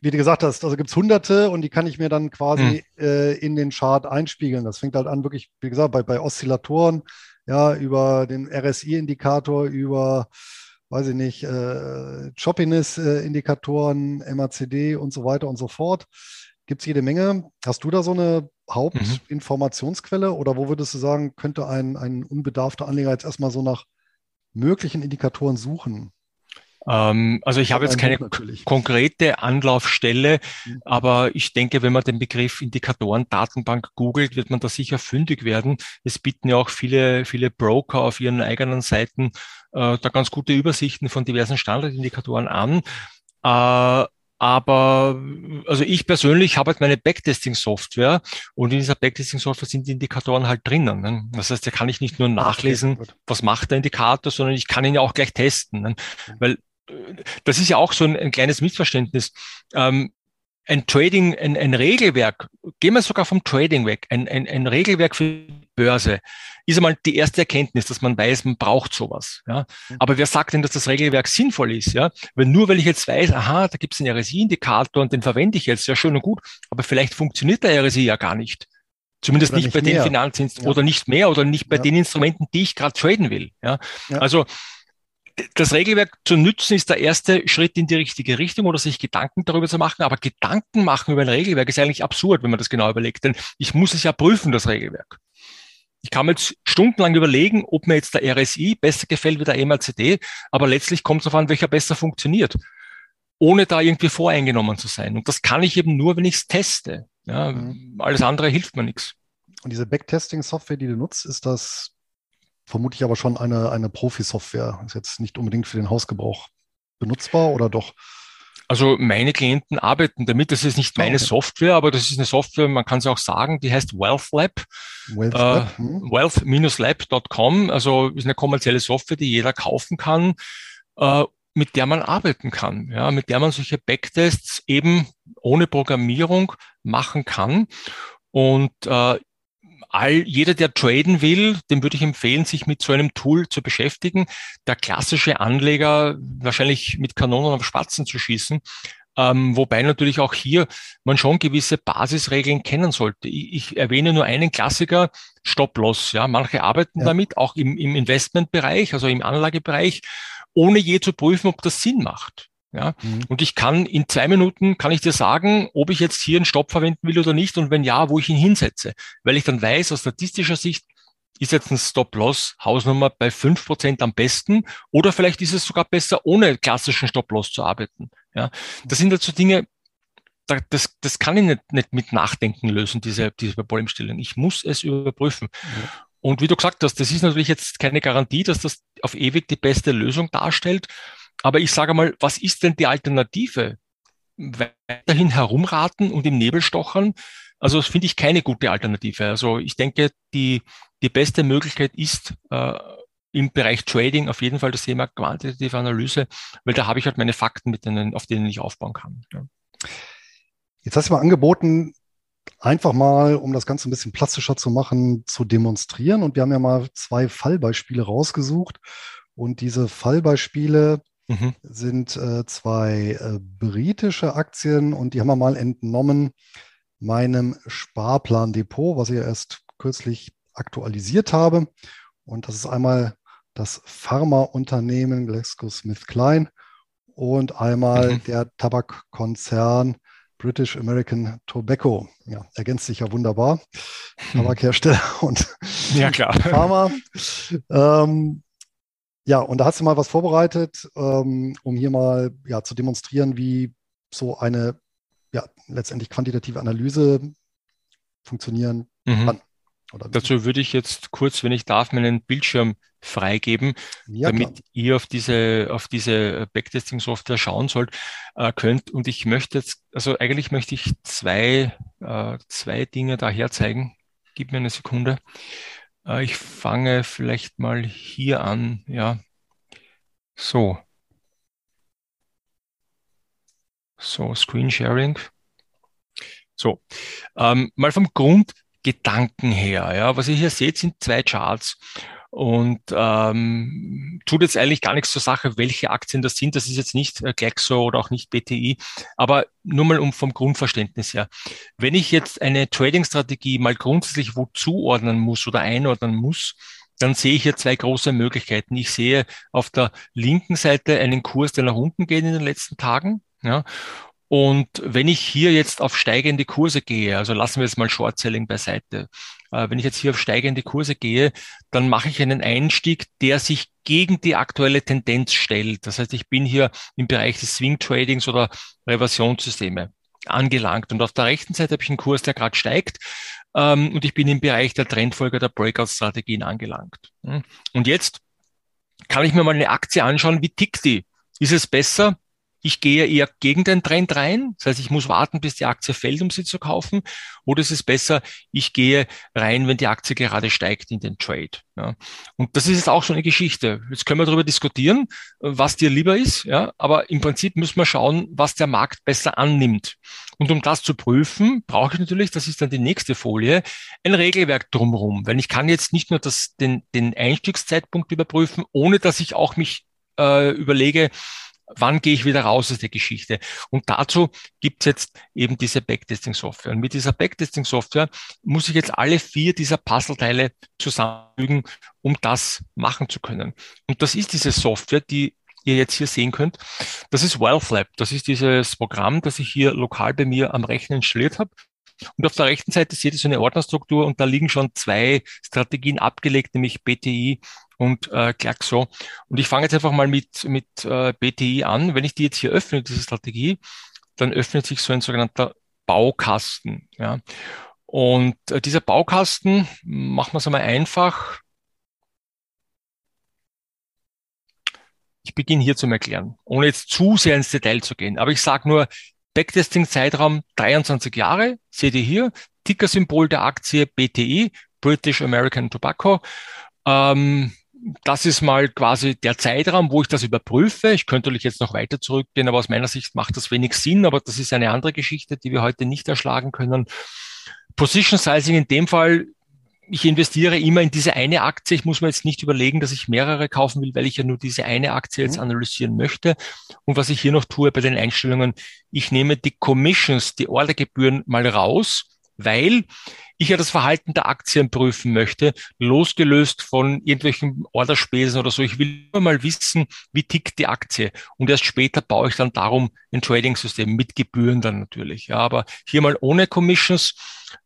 wie du gesagt hast, also gibt es hunderte und die kann ich mir dann quasi hm. äh, in den Chart einspiegeln. Das fängt halt an, wirklich, wie gesagt, bei, bei Oszillatoren, ja, über den RSI-Indikator, über, weiß ich nicht, äh, Choppiness-Indikatoren, MACD und so weiter und so fort. Gibt es jede Menge. Hast du da so eine mhm. Hauptinformationsquelle mhm. oder wo würdest du sagen, könnte ein, ein unbedarfter Anleger jetzt erstmal so nach möglichen Indikatoren suchen? Ähm, also ich habe jetzt keine konkrete Anlaufstelle, mhm. aber ich denke, wenn man den Begriff Indikatoren Datenbank googelt, wird man da sicher fündig werden. Es bieten ja auch viele, viele Broker auf ihren eigenen Seiten äh, da ganz gute Übersichten von diversen Standardindikatoren an. Äh, aber also ich persönlich habe halt meine Backtesting-Software und in dieser Backtesting-Software sind die Indikatoren halt drinnen. Ne? Das heißt, da kann ich nicht nur nachlesen, okay, was macht der Indikator, sondern ich kann ihn ja auch gleich testen. Ne? Weil das ist ja auch so ein, ein kleines Missverständnis. Ähm, ein Trading, ein, ein Regelwerk, gehen wir sogar vom Trading weg, ein, ein, ein Regelwerk für die Börse, ist einmal die erste Erkenntnis, dass man weiß, man braucht sowas. Ja. Mhm. Aber wer sagt denn, dass das Regelwerk sinnvoll ist? Ja? Weil nur weil ich jetzt weiß, aha, da gibt es einen RSI-Indikator und den verwende ich jetzt, ja schön und gut, aber vielleicht funktioniert der RSI ja gar nicht. Zumindest nicht, nicht, bei mehr. den Finanzinstrumenten ja. oder nicht mehr oder nicht bei ja. den Instrumenten, die ich gerade traden will. Ja? ja. Also das Regelwerk zu nützen ist der erste Schritt in die richtige Richtung oder sich Gedanken darüber zu machen. Aber Gedanken machen über ein Regelwerk ist eigentlich absurd, wenn man das genau überlegt. Denn ich muss es ja prüfen, das Regelwerk. Ich kann mir jetzt stundenlang überlegen, ob mir jetzt der RSI besser gefällt wie der MRCD, aber letztlich kommt es darauf an, welcher besser funktioniert, ohne da irgendwie voreingenommen zu sein. Und das kann ich eben nur, wenn ich es teste. Ja, mhm. Alles andere hilft mir nichts. Und diese Backtesting-Software, die du nutzt, ist das vermutlich aber schon eine, eine Profi-Software. Ist jetzt nicht unbedingt für den Hausgebrauch benutzbar oder doch? Also meine Klienten arbeiten damit. Das ist nicht meine okay. Software, aber das ist eine Software, man kann sie auch sagen, die heißt Wealth Lab. Wealth, äh, hm. Wealth-lab.com. Also ist eine kommerzielle Software, die jeder kaufen kann, äh, mit der man arbeiten kann, ja, mit der man solche Backtests eben ohne Programmierung machen kann. Und äh, all, jeder, der traden will, dem würde ich empfehlen, sich mit so einem Tool zu beschäftigen. Der klassische Anleger wahrscheinlich mit Kanonen auf Spatzen zu schießen. Ähm, wobei natürlich auch hier man schon gewisse Basisregeln kennen sollte. Ich, ich erwähne nur einen Klassiker, Stop-Loss. Ja, manche arbeiten ja. damit, auch im, im Investmentbereich, also im Anlagebereich, ohne je zu prüfen, ob das Sinn macht. Ja, mhm. und ich kann in zwei Minuten kann ich dir sagen, ob ich jetzt hier einen Stopp verwenden will oder nicht und wenn ja, wo ich ihn hinsetze, weil ich dann weiß, aus statistischer Sicht ist jetzt ein Stop-Loss Hausnummer bei fünf Prozent am besten oder vielleicht ist es sogar besser, ohne klassischen Stop-Loss zu arbeiten. Ja, das sind also Dinge, das, das kann ich nicht, nicht mit Nachdenken lösen, diese, diese Problemstellung. Ich muss es überprüfen. Mhm. Und wie du gesagt hast, das ist natürlich jetzt keine Garantie, dass das auf ewig die beste Lösung darstellt. Aber ich sage mal, was ist denn die Alternative? Weiterhin herumraten und im Nebel stochern? Also das finde ich keine gute Alternative. Also ich denke, die, die beste Möglichkeit ist äh, im Bereich Trading auf jeden Fall das Thema quantitative Analyse, weil da habe ich halt meine Fakten, mit denen, auf denen ich aufbauen kann. Ja. Jetzt hast du mal angeboten, einfach mal, um das Ganze ein bisschen plastischer zu machen, zu demonstrieren. Und wir haben ja mal zwei Fallbeispiele rausgesucht. Und diese Fallbeispiele mhm. sind äh, zwei äh, britische Aktien und die haben wir mal entnommen meinem Sparplandepot, was ich erst kürzlich aktualisiert habe. Und das ist einmal das Pharmaunternehmen GlaxoSmithKline und einmal mhm. der Tabakkonzern British American Tobacco. Ja, ergänzt sich ja wunderbar. Hm. Tabakhersteller und ja, klar. Pharma. Ähm, ja, und da hast du mal was vorbereitet, ähm, um hier mal ja, zu demonstrieren, wie so eine ja, letztendlich quantitative Analyse funktionieren mhm. kann. Dazu würde ich jetzt kurz, wenn ich darf, meinen Bildschirm freigeben, ja, damit klar. ihr auf diese, auf diese Backtesting-Software schauen sollt, äh, könnt. Und ich möchte jetzt, also eigentlich möchte ich zwei, äh, zwei Dinge da herzeigen. Gib mir eine Sekunde. Äh, ich fange vielleicht mal hier an, ja. So. So, Screen Sharing. So, ähm, mal vom Grundgedanken her. Ja, was ihr hier seht, sind zwei Charts. Und ähm, tut jetzt eigentlich gar nichts zur Sache, welche Aktien das sind. Das ist jetzt nicht äh, Glaxo oder auch nicht BTI, aber nur mal um vom Grundverständnis her. Wenn ich jetzt eine Trading-Strategie mal grundsätzlich wo zuordnen muss oder einordnen muss, dann sehe ich hier zwei große Möglichkeiten. Ich sehe auf der linken Seite einen Kurs, der nach unten geht in den letzten Tagen. Ja, und wenn ich hier jetzt auf steigende Kurse gehe, also lassen wir jetzt mal Short Selling beiseite, äh, wenn ich jetzt hier auf steigende Kurse gehe, dann mache ich einen Einstieg, der sich gegen die aktuelle Tendenz stellt. Das heißt, ich bin hier im Bereich des Swing Tradings oder Reversionssysteme angelangt. Und auf der rechten Seite habe ich einen Kurs, der gerade steigt. Ähm, und ich bin im Bereich der Trendfolger der Breakout-Strategien angelangt. Hm. Und jetzt kann ich mir mal eine Aktie anschauen, wie tickt die? Ist es besser, ich gehe eher gegen den Trend rein. Das heißt, ich muss warten, bis die Aktie fällt, um sie zu kaufen. Oder es ist besser, ich gehe rein, wenn die Aktie gerade steigt in den Trade. Ja. Und das ist jetzt auch so eine Geschichte. Jetzt können wir darüber diskutieren, was dir lieber ist. Ja. Aber im Prinzip müssen wir schauen, was der Markt besser annimmt. Und um das zu prüfen, brauche ich natürlich, das ist dann die nächste Folie, ein Regelwerk drumherum. Weil ich kann jetzt nicht nur das, den, den Einstiegszeitpunkt überprüfen, ohne dass ich auch mich äh, überlege, wann gehe ich wieder raus aus der Geschichte? Und dazu gibt es jetzt eben diese Backtesting-Software. Und mit dieser Backtesting-Software muss ich jetzt alle vier dieser Puzzleteile zusammenfügen, um das machen zu können. Und das ist diese Software, die ihr jetzt hier sehen könnt. Das ist WealthLab. Das ist dieses Programm, das ich hier lokal bei mir am Rechner installiert habe. Und auf der rechten Seite seht ihr so eine Ordnerstruktur und da liegen schon zwei Strategien abgelegt, nämlich BTI und äh, Glaxo. Und ich fange jetzt einfach mal mit, mit äh, BTI an. Wenn ich die jetzt hier öffne, diese Strategie, dann öffnet sich so ein sogenannter Baukasten. Ja. Und äh, dieser Baukasten, machen wir es einmal einfach. Ich beginne hier zum Erklären, ohne jetzt zu sehr ins Detail zu gehen. Aber ich sage nur, Backtesting-Zeitraum 23 Jahre, seht ihr hier, Ticker-Symbol der Aktie BTI, British American Tobacco. Ähm, das ist mal quasi der Zeitraum, wo ich das überprüfe. Ich könnte natürlich jetzt noch weiter zurückgehen, aber aus meiner Sicht macht das wenig Sinn, aber das ist eine andere Geschichte, die wir heute nicht erschlagen können. Position Sizing in dem Fall, ich investiere immer in diese eine Aktie. Ich muss mir jetzt nicht überlegen, dass ich mehrere kaufen will, weil ich ja nur diese eine Aktie jetzt mhm. analysieren möchte. Und was ich hier noch tue bei den Einstellungen, ich nehme die Commissions, die Ordergebühren mal raus, weil ich ja das Verhalten der Aktien prüfen möchte, losgelöst von irgendwelchen Orderspesen oder so. Ich will nur mal wissen, wie tickt die Aktie. Und erst später baue ich dann darum ein Trading-System mit Gebühren dann natürlich. Ja, aber hier mal ohne Commissions.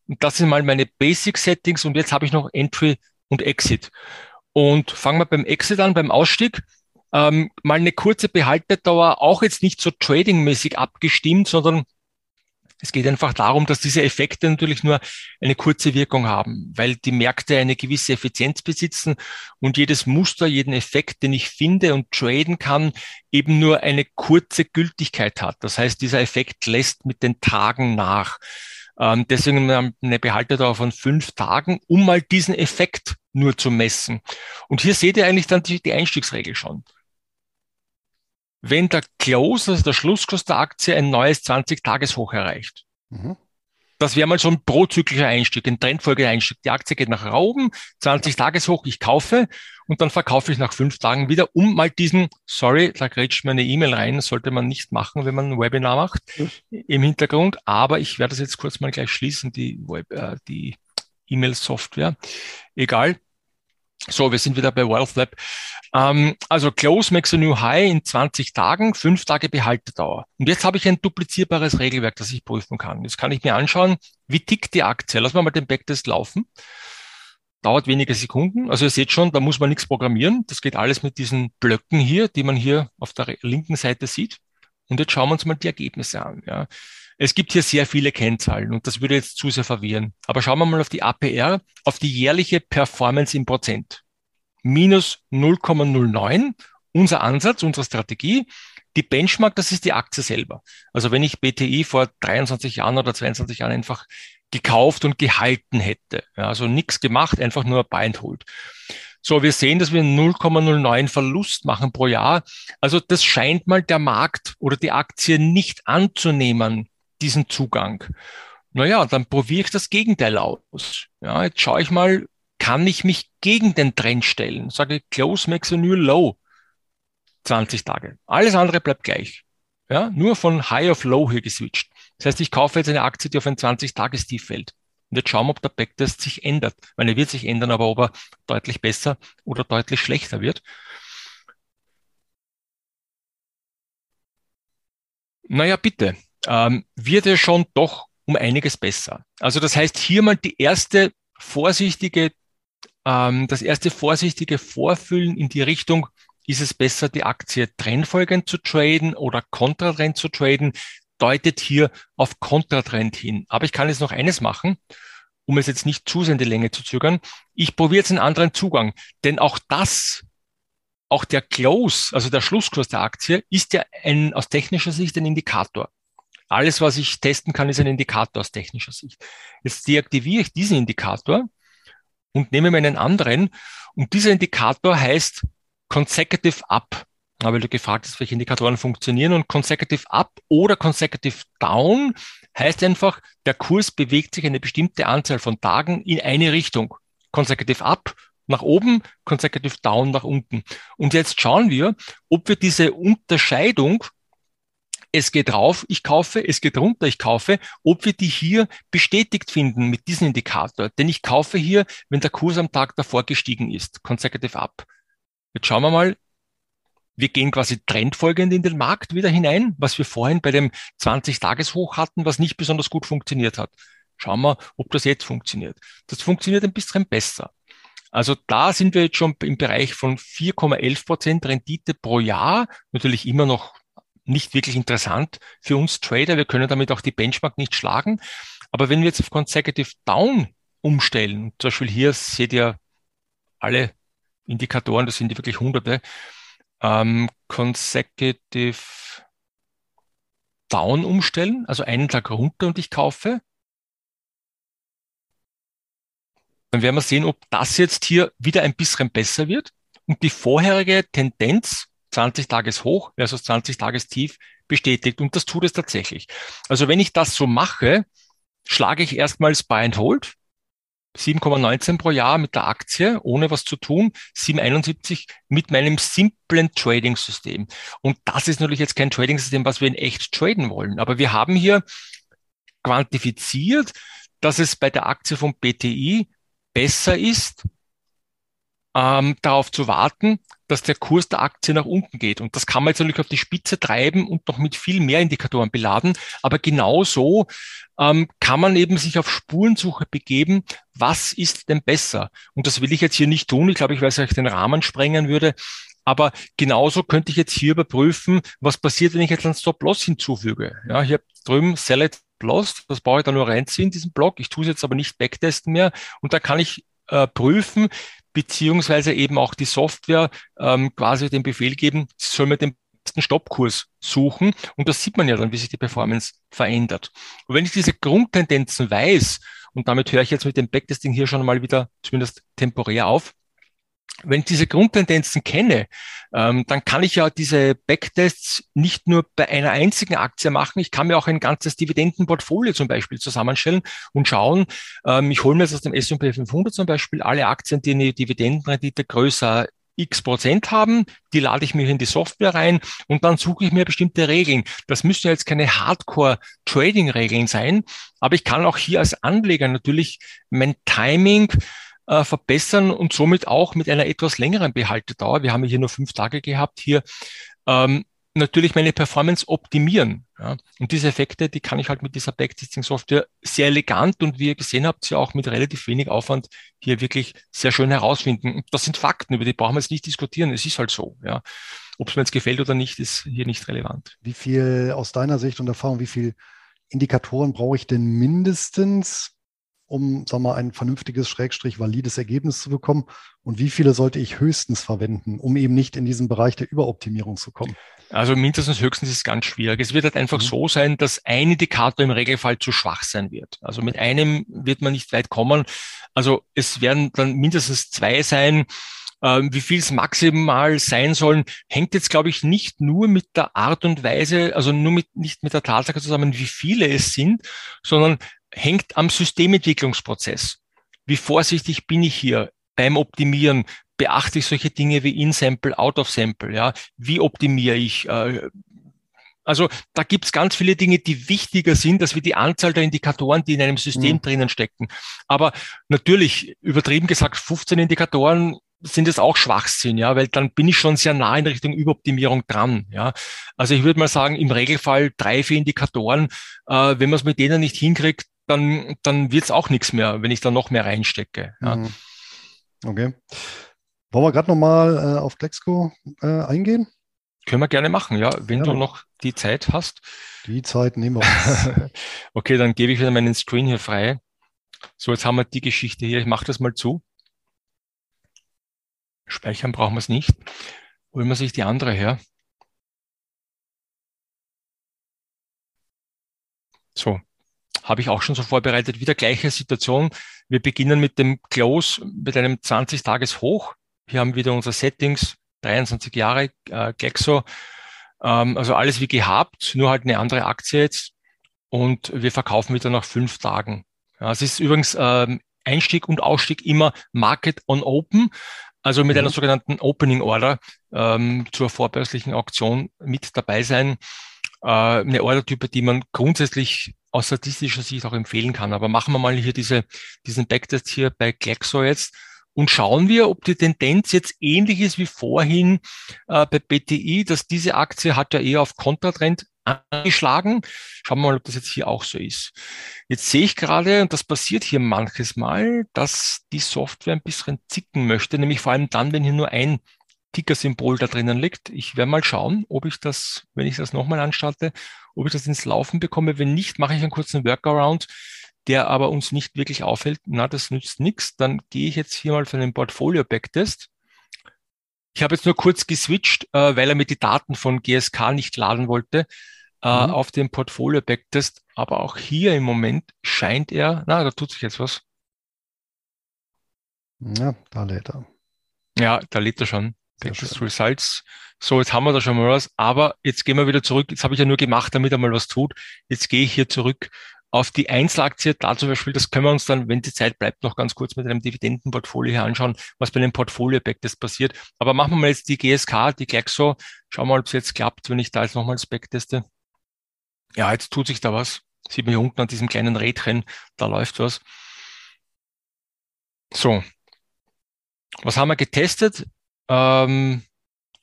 Das sind mal meine Basic-Settings. Und jetzt habe ich noch Entry und Exit. Und fangen wir beim Exit an, beim Ausstieg. Ähm, mal eine kurze Behaltedauer, auch jetzt nicht so tradingmäßig abgestimmt, sondern es geht einfach darum, dass diese Effekte natürlich nur eine kurze Wirkung haben, weil die Märkte eine gewisse Effizienz besitzen und jedes Muster, jeden Effekt, den ich finde und traden kann, eben nur eine kurze Gültigkeit hat. Das heißt, dieser Effekt lässt mit den Tagen nach. Ähm, deswegen eine Behaltedauer von fünf Tagen, um mal diesen Effekt nur zu messen. Und hier seht ihr eigentlich dann die Einstiegsregel schon wenn der Close, also der Schlusskurs der Aktie, ein neues 20-Tages-Hoch erreicht. Mhm. Das wäre mal so ein prozyklischer Einstieg, ein Trendfolge-Einstieg. Die Aktie geht nach oben, 20 Tageshoch, ich kaufe und dann verkaufe ich nach fünf Tagen wieder, um mal diesen, sorry, da grätscht mir eine E-Mail rein, sollte man nicht machen, wenn man ein Webinar macht mhm. im Hintergrund, aber ich werde das jetzt kurz mal gleich schließen, die, Web, äh, die E-Mail-Software. Egal. So, wir sind wieder bei Wealth Lab. Ähm, also Close makes a new high in 20 Tagen, fünf Tage Behaltedauer. Und jetzt habe ich ein duplizierbares Regelwerk, das ich prüfen kann. Jetzt kann ich mir anschauen, wie tickt die Aktie. Lassen wir mal den Backtest laufen. Dauert wenige Sekunden. Also ihr seht schon, da muss man nichts programmieren. Das geht alles mit diesen Blöcken hier, die man hier auf der linken Seite sieht. Und jetzt schauen wir uns mal die Ergebnisse an. Ja. Es gibt hier sehr viele Kennzahlen und das würde jetzt zu sehr verwirren. Aber schauen wir mal auf die APR, auf die jährliche Performance im Prozent. Minus 0,09, unser Ansatz, unsere Strategie. Die Benchmark, das ist die Aktie selber. Also wenn ich BTI vor 23 Jahren oder 22 Jahren einfach gekauft und gehalten hätte, ja, also nichts gemacht, einfach nur buy and hold. So, wir sehen, dass wir 0,09 Verlust machen pro Jahr. Also das scheint mal der Markt oder die Aktie nicht anzunehmen, diesen Zugang. Naja, dann probiere ich das Gegenteil aus. Ja, jetzt schaue ich mal, kann ich mich gegen den Trend stellen? Sage Close makes a new low. 20 Tage. Alles andere bleibt gleich. Ja, nur von High auf Low hier geswitcht. Das heißt, ich kaufe jetzt eine Aktie, die auf ein 20-Tages-Tief fällt. Und jetzt schauen wir, ob der Backtest sich ändert. Weil er wird sich ändern, aber ob er deutlich besser oder deutlich schlechter wird. Naja, bitte. Ähm, wird er schon doch um einiges besser. Also das heißt, hier mal die erste vorsichtige, ähm, das erste vorsichtige Vorfüllen in die Richtung, ist es besser, die Aktie trendfolgend zu traden oder Kontratrend zu traden, deutet hier auf Kontratrend hin. Aber ich kann jetzt noch eines machen, um es jetzt nicht zu sehr in die Länge zu zögern. Ich probiere jetzt einen anderen Zugang, denn auch das, auch der Close, also der Schlusskurs der Aktie, ist ja ein, aus technischer Sicht ein Indikator. Alles, was ich testen kann, ist ein Indikator aus technischer Sicht. Jetzt deaktiviere ich diesen Indikator und nehme mir einen anderen. Und dieser Indikator heißt Consecutive Up. Weil du gefragt hast, welche Indikatoren funktionieren. Und Consecutive Up oder Consecutive Down heißt einfach, der Kurs bewegt sich eine bestimmte Anzahl von Tagen in eine Richtung. Consecutive Up nach oben, Consecutive Down nach unten. Und jetzt schauen wir, ob wir diese Unterscheidung es geht rauf, ich kaufe, es geht runter, ich kaufe, ob wir die hier bestätigt finden mit diesem Indikator. Denn ich kaufe hier, wenn der Kurs am Tag davor gestiegen ist, consecutive up. Jetzt schauen wir mal, wir gehen quasi trendfolgend in den Markt wieder hinein, was wir vorhin bei dem 20-Tages-Hoch hatten, was nicht besonders gut funktioniert hat. Schauen wir, ob das jetzt funktioniert. Das funktioniert ein bisschen besser. Also da sind wir jetzt schon im Bereich von 4,11 Prozent Rendite pro Jahr. Natürlich immer noch nicht wirklich interessant für uns Trader. Wir können damit auch die Benchmark nicht schlagen. Aber wenn wir jetzt auf Consecutive Down umstellen, zum Beispiel hier seht ihr alle Indikatoren, das sind die wirklich hunderte, ähm, Consecutive Down umstellen, also einen Tag runter und ich kaufe, dann werden wir sehen, ob das jetzt hier wieder ein bisschen besser wird und die vorherige Tendenz 20 Tages hoch versus 20 Tages tief bestätigt. Und das tut es tatsächlich. Also wenn ich das so mache, schlage ich erstmals Buy and Hold. 7,19 pro Jahr mit der Aktie, ohne was zu tun, 7,71 mit meinem simplen Trading-System. Und das ist natürlich jetzt kein Trading-System, was wir in echt traden wollen. Aber wir haben hier quantifiziert, dass es bei der Aktie vom BTI besser ist, ähm, darauf zu warten, dass der Kurs der Aktie nach unten geht. Und das kann man jetzt natürlich auf die Spitze treiben und noch mit viel mehr Indikatoren beladen. Aber genauso ähm, kann man eben sich auf Spurensuche begeben, was ist denn besser? Und das will ich jetzt hier nicht tun. Ich glaube, ich weiß, euch den Rahmen sprengen würde. Aber genauso könnte ich jetzt hier überprüfen, was passiert, wenn ich jetzt einen Stop-Loss hinzufüge. Ja, hier drüben Sell it Loss, das brauche ich da nur reinziehen, diesen Block. Ich tue es jetzt aber nicht backtesten mehr. Und da kann ich äh, prüfen, beziehungsweise eben auch die Software ähm, quasi den Befehl geben, soll man den besten Stoppkurs suchen. Und das sieht man ja dann, wie sich die Performance verändert. Und wenn ich diese Grundtendenzen weiß, und damit höre ich jetzt mit dem Backtesting hier schon mal wieder zumindest temporär auf, wenn ich diese Grundtendenzen kenne, ähm, dann kann ich ja diese Backtests nicht nur bei einer einzigen Aktie machen. Ich kann mir auch ein ganzes Dividendenportfolio zum Beispiel zusammenstellen und schauen. Ähm, ich hole mir jetzt aus dem S&P 500 zum Beispiel alle Aktien, die eine Dividendenrendite größer x Prozent haben, die lade ich mir in die Software rein und dann suche ich mir bestimmte Regeln. Das müssen jetzt keine Hardcore-Trading-Regeln sein, aber ich kann auch hier als Anleger natürlich mein Timing äh, verbessern und somit auch mit einer etwas längeren Behaltedauer, wir haben hier nur fünf Tage gehabt, hier ähm, natürlich meine Performance optimieren. Ja. Und diese Effekte, die kann ich halt mit dieser Backtesting-Software sehr elegant und wie ihr gesehen habt, ja auch mit relativ wenig Aufwand hier wirklich sehr schön herausfinden. Und das sind Fakten, über die brauchen wir jetzt nicht diskutieren. Es ist halt so. Ja. Ob es mir jetzt gefällt oder nicht, ist hier nicht relevant. Wie viel aus deiner Sicht und Erfahrung, wie viel Indikatoren brauche ich denn mindestens, um sagen wir, mal, ein vernünftiges, schrägstrich valides Ergebnis zu bekommen? Und wie viele sollte ich höchstens verwenden, um eben nicht in diesen Bereich der Überoptimierung zu kommen? Also mindestens höchstens ist es ganz schwierig. Es wird halt einfach mhm. so sein, dass ein Indikator im Regelfall zu schwach sein wird. Also mit einem wird man nicht weit kommen. Also es werden dann mindestens zwei sein, Ähm, wie viel es maximal sein sollen, hängt jetzt, glaube ich, nicht nur mit der Art und Weise, also nur mit, nicht mit der Tatsache zusammen, wie viele es sind, sondern hängt am Systementwicklungsprozess. Wie vorsichtig bin ich hier beim Optimieren? Beachte ich solche Dinge wie In-Sample, Out-of-Sample? Ja? Wie optimiere ich? Äh, also da gibt es ganz viele Dinge, die wichtiger sind, als wie die Anzahl der Indikatoren, die in einem System mhm. drinnen stecken. Aber natürlich, übertrieben gesagt, 15 Indikatoren sind es auch Schwachsinn, ja, weil dann bin ich schon sehr nah in Richtung Überoptimierung dran, ja. Also ich würde mal sagen, im Regelfall drei, vier Indikatoren, äh, wenn man es mit denen nicht hinkriegt, dann, dann wird es auch nichts mehr, wenn ich da noch mehr reinstecke. Ja. Mhm. Okay. Wollen wir gerade nochmal äh, auf Glexco äh, eingehen? Können wir gerne machen, ja, wenn ja. du noch die Zeit hast. Die Zeit nehmen wir uns. okay, dann gebe ich wieder meinen Screen hier frei. So, jetzt haben wir die Geschichte hier. Ich mache das mal zu. Speichern brauchen wir es nicht. Holen wir sich die andere her. So, habe ich auch schon so vorbereitet. Wieder gleiche Situation. Wir beginnen mit dem Close mit einem 20 Tages Hoch. Hier haben wir wieder unsere Settings, 23 Jahre, äh, Glexo. Ähm, also alles wie gehabt, nur halt eine andere Aktie jetzt. Und wir verkaufen wieder nach fünf Tagen. Ja, es ist übrigens ähm, Einstieg und Ausstieg immer Market on Open. Also mit mhm. einer sogenannten Opening Order ähm, zur vorbörslichen Auktion mit dabei sein. Äh, eine Ordertype, die man grundsätzlich aus statistischer Sicht auch empfehlen kann. Aber machen wir mal hier diese, diesen Backtest hier bei Glaxo jetzt und schauen wir, ob die Tendenz jetzt ähnlich ist wie vorhin äh, bei BTI, dass diese Aktie hat ja eher auf Kontratrend angeschlagen. Schauen wir mal, ob das jetzt hier auch so ist. Jetzt sehe ich gerade, und das passiert hier manches Mal, dass die Software ein bisschen zicken möchte, nämlich vor allem dann, wenn hier nur ein Ticker-Symbol da drinnen liegt. Ich werde mal schauen, ob ich das, wenn ich das nochmal anstarte, ob ich das ins Laufen bekomme. Wenn nicht, mache ich einen kurzen Workaround, der aber uns nicht wirklich auffällt. Na, das nützt nichts. Dann gehe ich jetzt hier mal für den Portfolio-Backtest. Ich habe jetzt nur kurz geswitcht, äh, weil er mir die Daten von GSK nicht laden wollte äh, mhm. auf den Portfolio-Backtest. Aber auch hier im Moment scheint er, na, da tut sich jetzt was. Ja, da lädt er. Ja, da lädt er schon. Backtest Results. So, jetzt haben wir da schon mal was. Aber jetzt gehen wir wieder zurück. Jetzt habe ich ja nur gemacht, damit er mal was tut. Jetzt gehe ich hier zurück auf die Einzelaktie, da zum Beispiel, das können wir uns dann, wenn die Zeit bleibt, noch ganz kurz mit einem Dividendenportfolio hier anschauen, was bei einem Portfolio-Backtest passiert. Aber machen wir mal jetzt die GSK, die Glaxo. Schauen wir mal, ob es jetzt klappt, wenn ich da jetzt nochmals Backteste. Ja, jetzt tut sich da was. Sieht man hier unten an diesem kleinen Rädchen, da läuft was. So. Was haben wir getestet? Ähm,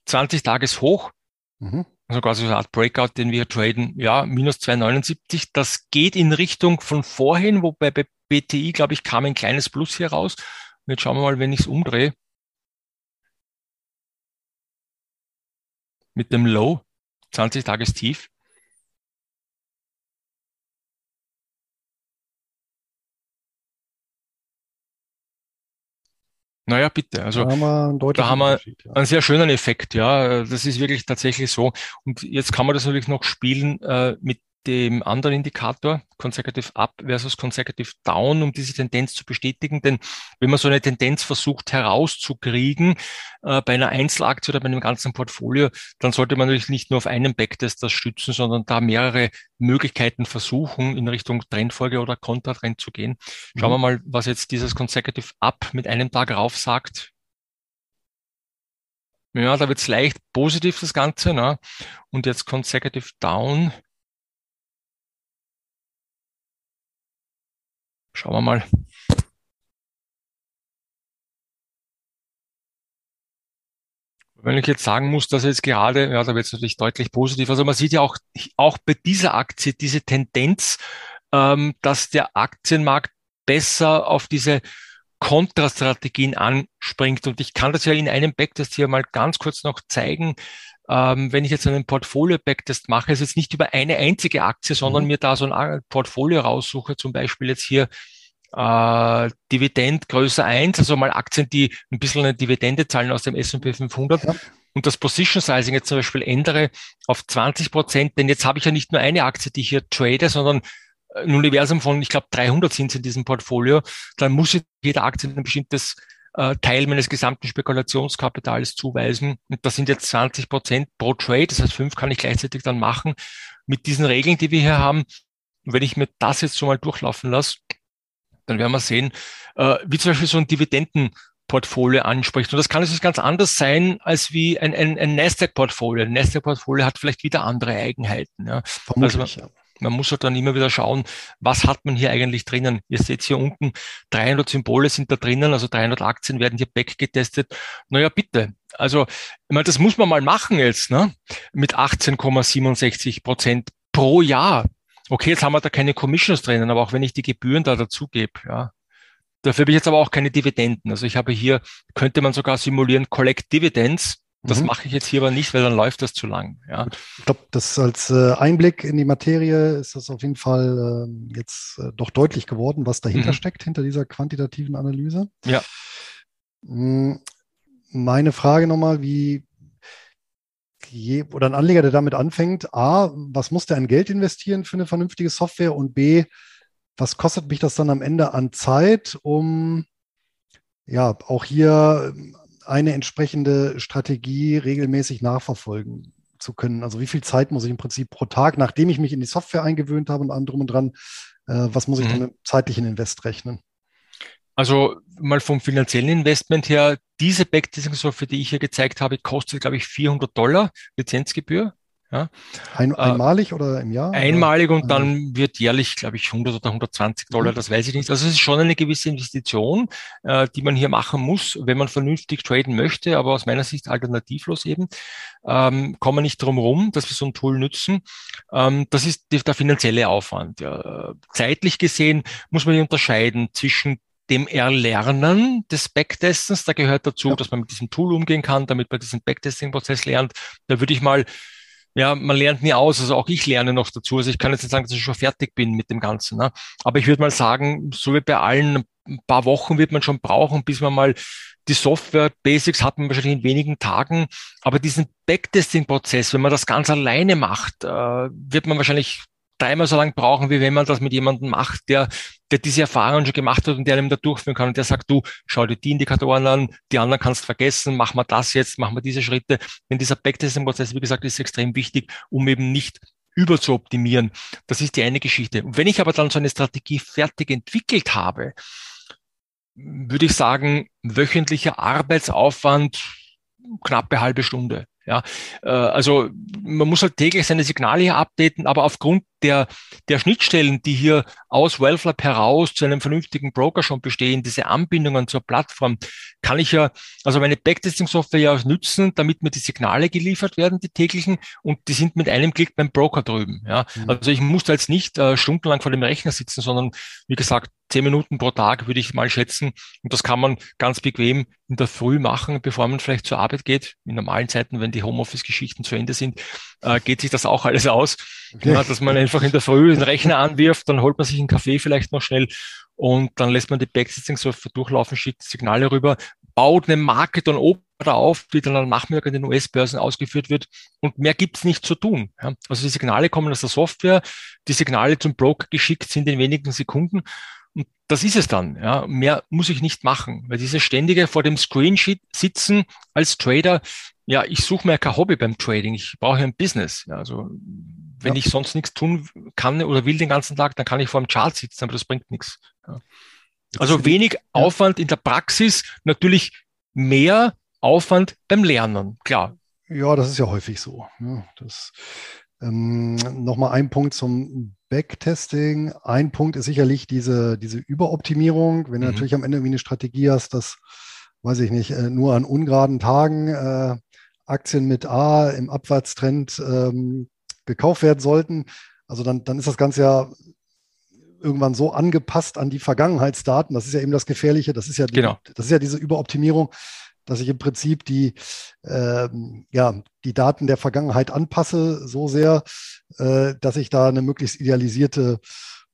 20 Tages hoch. Mhm. Also quasi so eine Art Breakout, den wir traden. Ja, minus 2,79. Das geht in Richtung von vorhin, wobei bei BTI, glaube ich, kam ein kleines Plus hier raus. Und jetzt schauen wir mal, wenn ich es umdrehe. Mit dem Low, 20 Tages Tief. Naja, bitte. Also da haben wir einen, da haben wir ja. einen sehr schönen Effekt, ja. Das ist wirklich tatsächlich so. Und jetzt kann man das natürlich noch spielen äh, mit dem anderen Indikator, Consecutive Up versus Consecutive Down, um diese Tendenz zu bestätigen. Denn wenn man so eine Tendenz versucht herauszukriegen äh, bei einer Einzelaktie oder bei einem ganzen Portfolio, dann sollte man natürlich nicht nur auf einen Backtest das stützen, sondern da mehrere Möglichkeiten versuchen, in Richtung Trendfolge oder Kontratrend zu gehen. Schauen mhm. wir mal, was jetzt dieses Consecutive Up mit einem Tag rauf sagt. Ja, da wird es leicht positiv, das Ganze. Ne? Und jetzt Consecutive Down Schauen wir mal. Wenn ich jetzt sagen muss, dass jetzt gerade, ja, da wird es natürlich deutlich positiv. Also man sieht ja auch, auch bei dieser Aktie diese Tendenz, ähm, dass der Aktienmarkt besser auf diese Kontrastrategien anspringt. Und ich kann das ja in einem Backtest hier mal ganz kurz noch zeigen. Ähm, wenn ich jetzt einen Portfolio-Backtest mache, ist jetzt nicht über eine einzige Aktie, sondern mhm. mir da so ein Portfolio raussuche, zum Beispiel jetzt hier äh, Dividend größer eins, also mal Aktien, die ein bisschen eine Dividende zahlen aus dem S&P 500 ja. und das Position Sizing jetzt zum Beispiel ändere auf 20 Prozent, denn jetzt habe ich ja nicht nur eine Aktie, die ich hier trade, sondern ein Universum von, ich glaube, 300 sind es in diesem Portfolio, dann muss jede Aktie ein bestimmtes äh, Teil meines gesamten Spekulationskapitals zuweisen. Und das sind jetzt 20 Prozent pro Trade. Das heißt, fünf kann ich gleichzeitig dann machen mit diesen Regeln, die wir hier haben. Und wenn ich mir das jetzt so mal durchlaufen lasse, dann werden wir sehen, äh, wie zum Beispiel so ein Dividendenportfolio anspricht. Und das kann natürlich ganz anders sein als wie ein, ein, ein Nasdaq-Portfolio. Ein Nasdaq-Portfolio hat vielleicht wieder andere Eigenheiten. Ja. Vermutlich, also, ja. Man muss halt dann immer wieder schauen, was hat man hier eigentlich drinnen. Ihr seht hier unten, 300 Symbole sind da drinnen, also 300 Aktien werden hier backgetestet. Naja, bitte. Also, ich meine, das muss man mal machen jetzt, ne? Mit 18,67 Prozent pro Jahr. Okay, jetzt haben wir da keine Commissions drinnen, aber auch wenn ich die Gebühren da dazugebe, ja. Dafür habe ich jetzt aber auch keine Dividenden. Also ich habe hier, könnte man sogar simulieren, Collect Dividends. Das mhm. mache ich jetzt hier aber nicht, weil dann läuft das zu lang. Ja. Ich glaube, das als äh, Einblick in die Materie ist das auf jeden Fall äh, jetzt äh, doch deutlich geworden, was dahinter mhm. steckt, hinter dieser quantitativen Analyse. Ja. Hm, meine Frage nochmal, wie, je, oder ein Anleger, der damit anfängt, A, was muss der an Geld investieren für eine vernünftige Software und B, was kostet mich das dann am Ende an Zeit, um ja auch hier eine entsprechende Strategie regelmäßig nachverfolgen zu können? Also wie viel Zeit muss ich im Prinzip pro Tag, nachdem ich mich in die Software eingewöhnt habe und allem drum und dran, äh, was muss ich mhm. dann mit zeitlichen Invest rechnen? Also mal vom finanziellen Investment her, diese Backtesting-Software, die ich hier gezeigt habe, kostet, glaube ich, 400 Dollar Lizenzgebühr. Ja. Ein, äh, einmalig äh, oder im Jahr? Einmalig und dann wird jährlich, glaube ich, 100 oder 120 Dollar, mhm. das weiß ich nicht. Also es ist schon eine gewisse Investition, äh, die man hier machen muss, wenn man vernünftig traden möchte, aber aus meiner Sicht alternativlos eben. Ähm, kommen wir nicht drum rum, dass wir so ein Tool nutzen. Ähm, das ist der finanzielle Aufwand. Ja. Zeitlich gesehen muss man hier unterscheiden zwischen dem Erlernen des Backtestens. Da gehört dazu, ja. dass man mit diesem Tool umgehen kann, damit man diesen Backtesting-Prozess lernt. Da würde ich mal, ja, man lernt nie aus. Also auch ich lerne noch dazu. Also ich kann jetzt nicht sagen, dass ich schon fertig bin mit dem Ganzen. Ne? Aber ich würde mal sagen, so wie bei allen, ein paar Wochen wird man schon brauchen, bis man mal die Software Basics hat man wahrscheinlich in wenigen Tagen. Aber diesen Backtesting-Prozess, wenn man das ganz alleine macht, äh, wird man wahrscheinlich dreimal so lange brauchen, wie wenn man das mit jemandem macht, der, der diese Erfahrung schon gemacht hat und der einem da durchführen kann und der sagt, du, schau dir die Indikatoren an, die anderen kannst vergessen, mach mal das jetzt, mach mal diese Schritte. Denn dieser Backtesting-Prozess, wie gesagt, ist extrem wichtig, um eben nicht über zu optimieren. Das ist die eine Geschichte. Und wenn ich aber dann so eine Strategie fertig entwickelt habe, würde ich sagen, wöchentlicher Arbeitsaufwand knappe halbe Stunde. Ja, äh, also man muss halt täglich seine Signale hier updaten, aber aufgrund der, der Schnittstellen, die hier aus WealthLab heraus zu einem vernünftigen Broker schon bestehen, diese Anbindungen zur Plattform, kann ich ja, also meine Backtesting-Software ja auch nützen, damit mir die Signale geliefert werden, die täglichen, und die sind mit einem Klick beim Broker drüben. Ja, mhm. also ich muss da jetzt nicht äh, stundenlang vor dem Rechner sitzen, sondern wie gesagt, zehn Minuten pro Tag würde ich mal schätzen. Und das kann man ganz bequem in der Früh machen, bevor man vielleicht zur Arbeit geht. In normalen Zeiten, wenn die Homeoffice-Geschichten zu Ende sind, äh, geht sich das auch alles aus. Ja, dass man einfach in der Früh den Rechner anwirft, dann holt man sich einen Kaffee vielleicht noch schnell und dann lässt man die Backtesting so durchlaufen, schickt Signale rüber, baut eine Marke dann oben auf, die dann am Nachmittag in den US-Börsen ausgeführt wird. Und mehr gibt's nicht zu tun. Ja. Also die Signale kommen aus der Software, die Signale zum Broker geschickt sind in wenigen Sekunden. Und das ist es dann. Ja. Mehr muss ich nicht machen, weil diese ständige vor dem Screensheet sitzen als Trader, ja, ich suche mir kein Hobby beim Trading. Ich brauche ein Business. Ja, also wenn ja. ich sonst nichts tun kann oder will den ganzen Tag, dann kann ich vor dem Chart sitzen, aber das bringt nichts. Ja. Also wenig Aufwand in der Praxis, natürlich mehr Aufwand beim Lernen, klar. Ja, das ist ja häufig so. Ja, das, ähm, Nochmal ein Punkt zum Backtesting. Ein Punkt ist sicherlich diese, diese Überoptimierung. Wenn du mhm. natürlich am Ende irgendwie eine Strategie hast, dass, weiß ich nicht, äh, nur an ungeraden Tagen äh, Aktien mit A im Abwärtstrend ähm, gekauft werden sollten, also dann, dann ist das Ganze ja irgendwann so angepasst an die Vergangenheitsdaten. Das ist ja eben das Gefährliche. Das ist ja, die, genau. das ist ja diese Überoptimierung, dass ich im Prinzip die, ähm, ja, die Daten der Vergangenheit anpasse, so sehr, äh, dass ich da eine möglichst idealisierte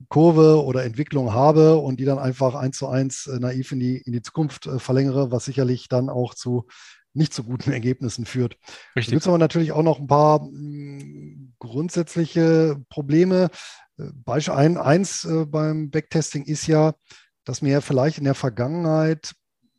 Kurve oder Entwicklung habe und die dann einfach eins zu eins äh, naiv in die, in die Zukunft äh, verlängere, was sicherlich dann auch zu nicht zu guten Ergebnissen führt. Richtig. Da gibt es aber natürlich auch noch ein paar mh, hm, grundsätzliche Probleme. Äh, Beispiel ein, eins äh, beim Backtesting ist ja, dass mir vielleicht in der Vergangenheit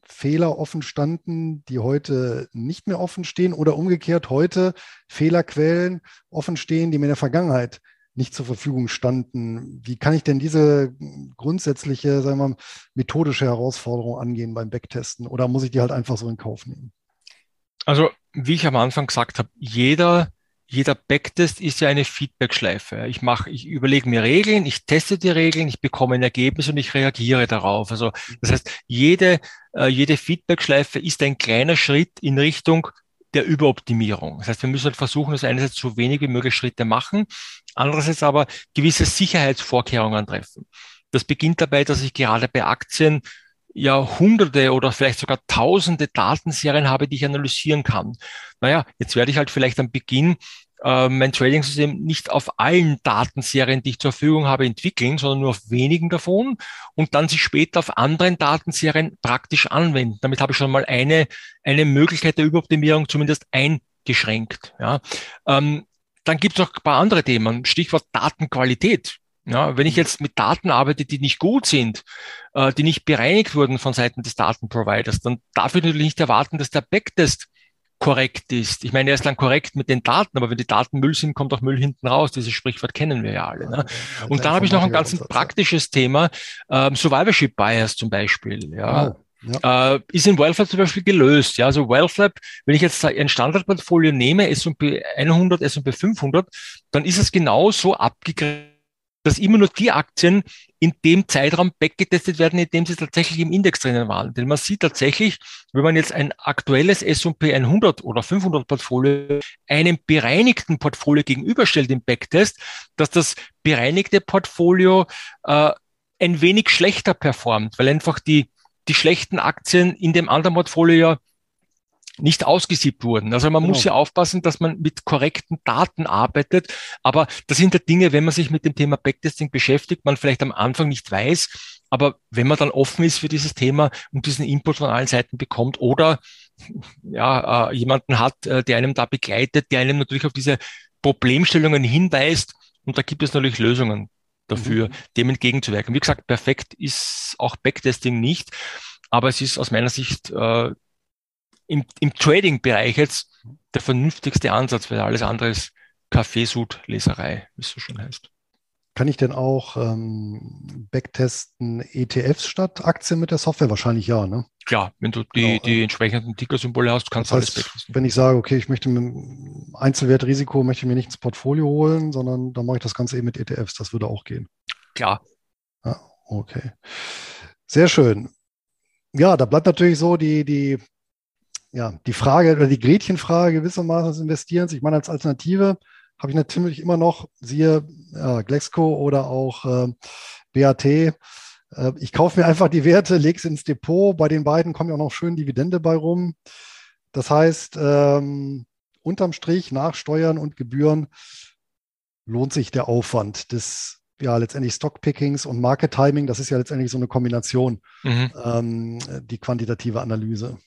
Fehler offen standen, die heute nicht mehr offen stehen oder umgekehrt heute Fehlerquellen offen stehen, die mir in der Vergangenheit nicht zur Verfügung standen. Wie kann ich denn diese grundsätzliche, sagen wir mal, methodische Herausforderung angehen beim Backtesten oder muss ich die halt einfach so in Kauf nehmen? Also, wie ich am Anfang gesagt habe, jeder jeder Backtest ist ja eine Feedback-Schleife. Ich mache, ich überlege mir Regeln, ich teste die Regeln, ich bekomme ein Ergebnis und ich reagiere darauf. Also das heißt, jede, äh, jede Feedback-Schleife ist ein kleiner Schritt in Richtung der Überoptimierung. Das heißt, wir müssen halt versuchen, dass einerseits so wenig wie möglich Schritte machen, andererseits aber gewisse Sicherheitsvorkehrungen treffen. Das beginnt dabei, dass ich gerade bei Aktien ja hunderte oder vielleicht sogar tausende Datenserien habe, die ich analysieren kann. Naja, jetzt werde ich halt vielleicht am Beginn äh, mein Trading-System nicht auf allen Datenserien, die ich zur Verfügung habe, entwickeln, sondern nur auf wenigen davon und dann sich später auf anderen Datenserien praktisch anwenden. Damit habe ich schon mal eine, eine Möglichkeit der Überoptimierung zumindest eingeschränkt. Ja. Ähm, dann gibt es noch ein paar andere Themen. Stichwort Datenqualität. Ja, wenn ich jetzt mit Daten arbeite, die nicht gut sind, äh, die nicht bereinigt wurden von Seiten des Datenproviders, dann darf ich natürlich nicht erwarten, dass der Backtest korrekt ist. Ich meine, er ist dann korrekt mit den Daten, aber wenn die Daten Müll sind, kommt auch Müll hinten raus. Dieses Sprichwort kennen wir ja alle. Ne? Und dann habe ich noch ein ganz praktisches Thema, ähm, Survivorship Bias zum Beispiel. Ja. Oh. Ja. Äh, ist in WealthLab zum Beispiel gelöst. Ja, also WealthLab, wenn ich jetzt ein Standardportfolio nehme, S&P 100, S&P 500, dann ist es genau so abgegrenzt, dass immer nur die Aktien in dem Zeitraum backgetestet werden, in dem sie tatsächlich im Index drinnen waren. Denn man sieht tatsächlich, wenn man jetzt ein aktuelles S&P 100 oder 500 Portfolio einem bereinigten Portfolio gegenüberstellt im Backtest, dass das bereinigte Portfolio äh, ein wenig schlechter performt, weil einfach die, die schlechten Aktien in dem anderen Portfolio ja nicht ausgesiebt wurden. Also man genau. muss ja aufpassen, dass man mit korrekten Daten arbeitet. Aber das sind ja Dinge, wenn man sich mit dem Thema Backtesting beschäftigt, man vielleicht am Anfang nicht weiß. Aber wenn man dann offen ist für dieses Thema und diesen Input von allen Seiten bekommt oder ja, äh, jemanden hat, äh, der einem da begleitet, der einem natürlich auf diese Problemstellungen hinweist. Und da gibt es natürlich Lösungen dafür, mhm. dem entgegenzuwirken. Wie gesagt, perfekt ist auch Backtesting nicht. Aber es ist aus meiner Sicht äh, im, im Trading-Bereich jetzt der vernünftigste Ansatz, weil alles andere ist Kaffeesud-Leserei, wie es so schön heißt. Kann ich denn auch ähm, backtesten ETFs statt Aktien mit der Software? Wahrscheinlich ja, ne? Klar, wenn du die, genau, die entsprechenden Ticker-Symbole hast, kannst du alles backtesten. Wenn ich sage, okay, ich möchte mit Einzelwertrisiko, möchte mir nicht ins Portfolio holen, sondern dann mache ich das Ganze eben mit ETFs, das würde auch gehen. Klar. Ja, okay. Sehr schön. Ja, da bleibt natürlich so die, die ja, die Frage oder die Gretchenfrage gewissermaßen des Investierens. Ich meine, als Alternative habe ich natürlich immer noch, siehe ja, Glexco oder auch äh, BAT. Äh, ich kaufe mir einfach die Werte, lege es ins Depot. Bei den beiden kommt ja auch noch schön Dividende bei rum. Das heißt, ähm, unterm Strich nach Steuern und Gebühren lohnt sich der Aufwand des ja letztendlich Stockpickings und Market Timing. Das ist ja letztendlich so eine Kombination, mhm. ähm, die quantitative Analyse.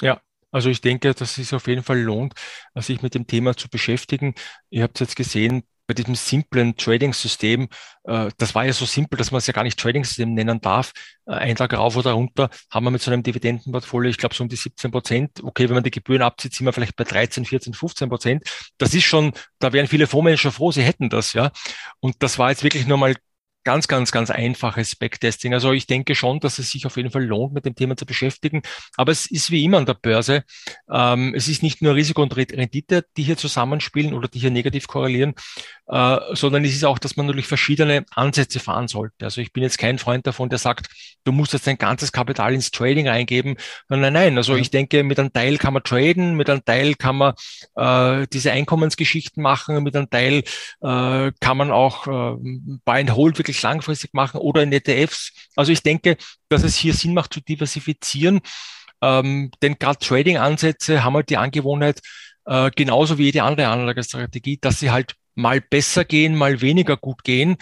Ja, also ich denke, dass es auf jeden Fall lohnt, sich mit dem Thema zu beschäftigen. Ihr habt jetzt gesehen, bei diesem simplen Trading-System, äh, das war ja so simpel, dass man es ja gar nicht Trading-System nennen darf, äh, ein Tag rauf oder runter, haben wir mit so einem Dividendenportfolio, ich glaube so um die 17 Prozent. Okay, wenn man die Gebühren abzieht, sind wir vielleicht bei 13, 14, 15 Prozent. Das ist schon, da wären viele Fondsmanager froh, sie hätten das, ja. Und das war jetzt wirklich nur mal ganz, ganz, ganz einfaches Backtesting. Also ich denke schon, dass es sich auf jeden Fall lohnt, mit dem Thema zu beschäftigen. Aber es ist wie immer an der Börse. Ähm, es ist nicht nur Risiko und Rendite, die hier zusammenspielen oder die hier negativ korrelieren, äh, sondern es ist auch, dass man natürlich verschiedene Ansätze fahren sollte. Also ich bin jetzt kein Freund davon, der sagt, du musst jetzt dein ganzes Kapital ins Trading eingeben. Nein, nein. Also ich denke, mit einem Teil kann man traden, mit einem Teil kann man äh, diese Einkommensgeschichten machen, mit einem Teil äh, kann man auch äh, Buy and Hold wirklich langfristig machen oder in ETFs. Also ich denke, dass es hier Sinn macht zu diversifizieren. Ähm, denn gerade Trading-Ansätze haben halt die Angewohnheit, äh, genauso wie jede andere Anlagestrategie, dass sie halt mal besser gehen, mal weniger gut gehen.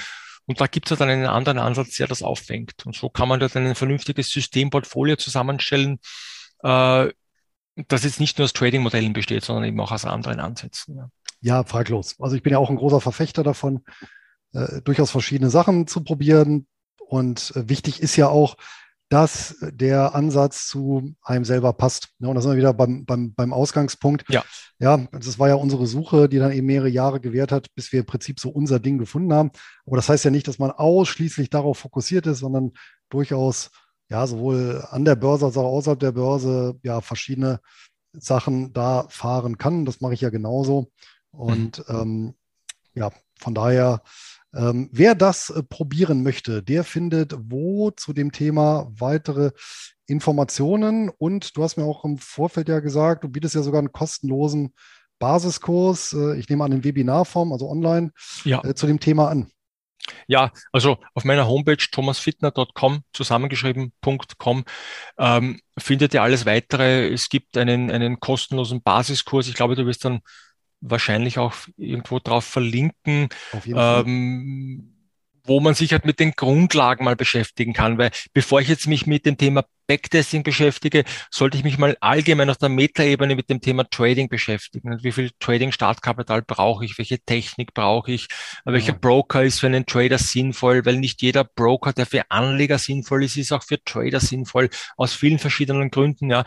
Und da gibt es dann einen anderen Ansatz, der das auffängt. Und so kann man dann ein vernünftiges Systemportfolio zusammenstellen, äh, das jetzt nicht nur aus Trading-Modellen besteht, sondern eben auch aus anderen Ansätzen. Ja. ja, fraglos. Also ich bin ja auch ein großer Verfechter davon, äh, durchaus verschiedene Sachen zu probieren. Und äh, wichtig ist ja auch, dass der Ansatz zu einem selber passt. Ja, und da sind wir wieder beim, beim, beim Ausgangspunkt. Ja. Ja, das war ja unsere Suche, die dann eben mehrere Jahre gewährt hat, bis wir im Prinzip so unser Ding gefunden haben. Aber das heißt ja nicht, dass man ausschließlich darauf fokussiert ist, sondern durchaus ja sowohl an der Börse als auch außerhalb der Börse ja verschiedene Sachen da fahren kann. Das mache ich ja genauso. Und mhm. ähm, ja, von daher, ähm, wer das äh, probieren möchte, der findet wo zu dem Thema weitere Informationen. Und du hast mir auch im Vorfeld ja gesagt, du bietest ja sogar einen kostenlosen Basiskurs, äh, ich nehme an in Webinarform, also online, ja. äh, zu dem Thema an. Ja, also auf meiner Homepage thomasfitner.com, zusammengeschrieben.com, ähm, findet ihr alles weitere. Es gibt einen, einen kostenlosen Basiskurs. Ich glaube, du wirst dann wahrscheinlich auch irgendwo drauf verlinken. Ähm, wo man sich halt mit den Grundlagen mal beschäftigen kann. Weil bevor ich jetzt mich mit dem Thema Backtesting beschäftige, sollte ich mich mal allgemein auf der Metaebene mit dem Thema Trading beschäftigen. Wie viel Trading-Startkapital brauche ich? Welche Technik brauche ich? Welcher ja. Broker ist für einen Trader sinnvoll? Weil nicht jeder Broker, der für Anleger sinnvoll ist, ist auch für Trader sinnvoll, aus vielen verschiedenen Gründen. Ja,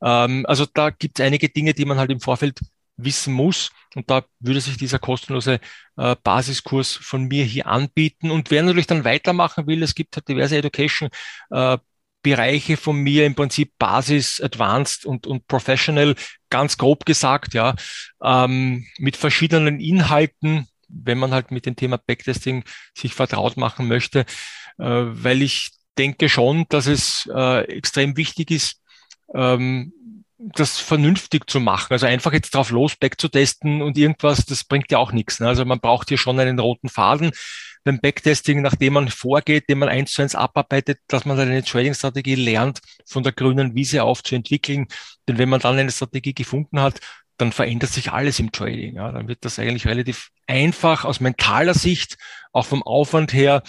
ähm, Also da gibt es einige Dinge, die man halt im Vorfeld wissen muss. Und da würde sich dieser kostenlose äh, Basiskurs von mir hier anbieten. Und wer natürlich dann weitermachen will, es gibt halt diverse Education äh, Bereiche von mir im Prinzip Basis, Advanced und, und Professional, ganz grob gesagt, ja, ähm, mit verschiedenen Inhalten, wenn man halt mit dem Thema Backtesting sich vertraut machen möchte, äh, weil ich denke schon, dass es äh, extrem wichtig ist, ähm, das vernünftig zu machen. Also einfach jetzt drauf los, backzutesten und irgendwas, das bringt ja auch nichts. Ne? Also man braucht hier schon einen roten Faden beim Backtesting, nachdem man vorgeht, den man eins zu eins abarbeitet, dass man dann eine Trading-Strategie lernt, von der grünen Wiese auf zu entwickeln. Denn wenn man dann eine Strategie gefunden hat, dann verändert sich alles im Trading. Ja, dann wird das eigentlich relativ einfach aus mentaler Sicht, auch vom Aufwand her.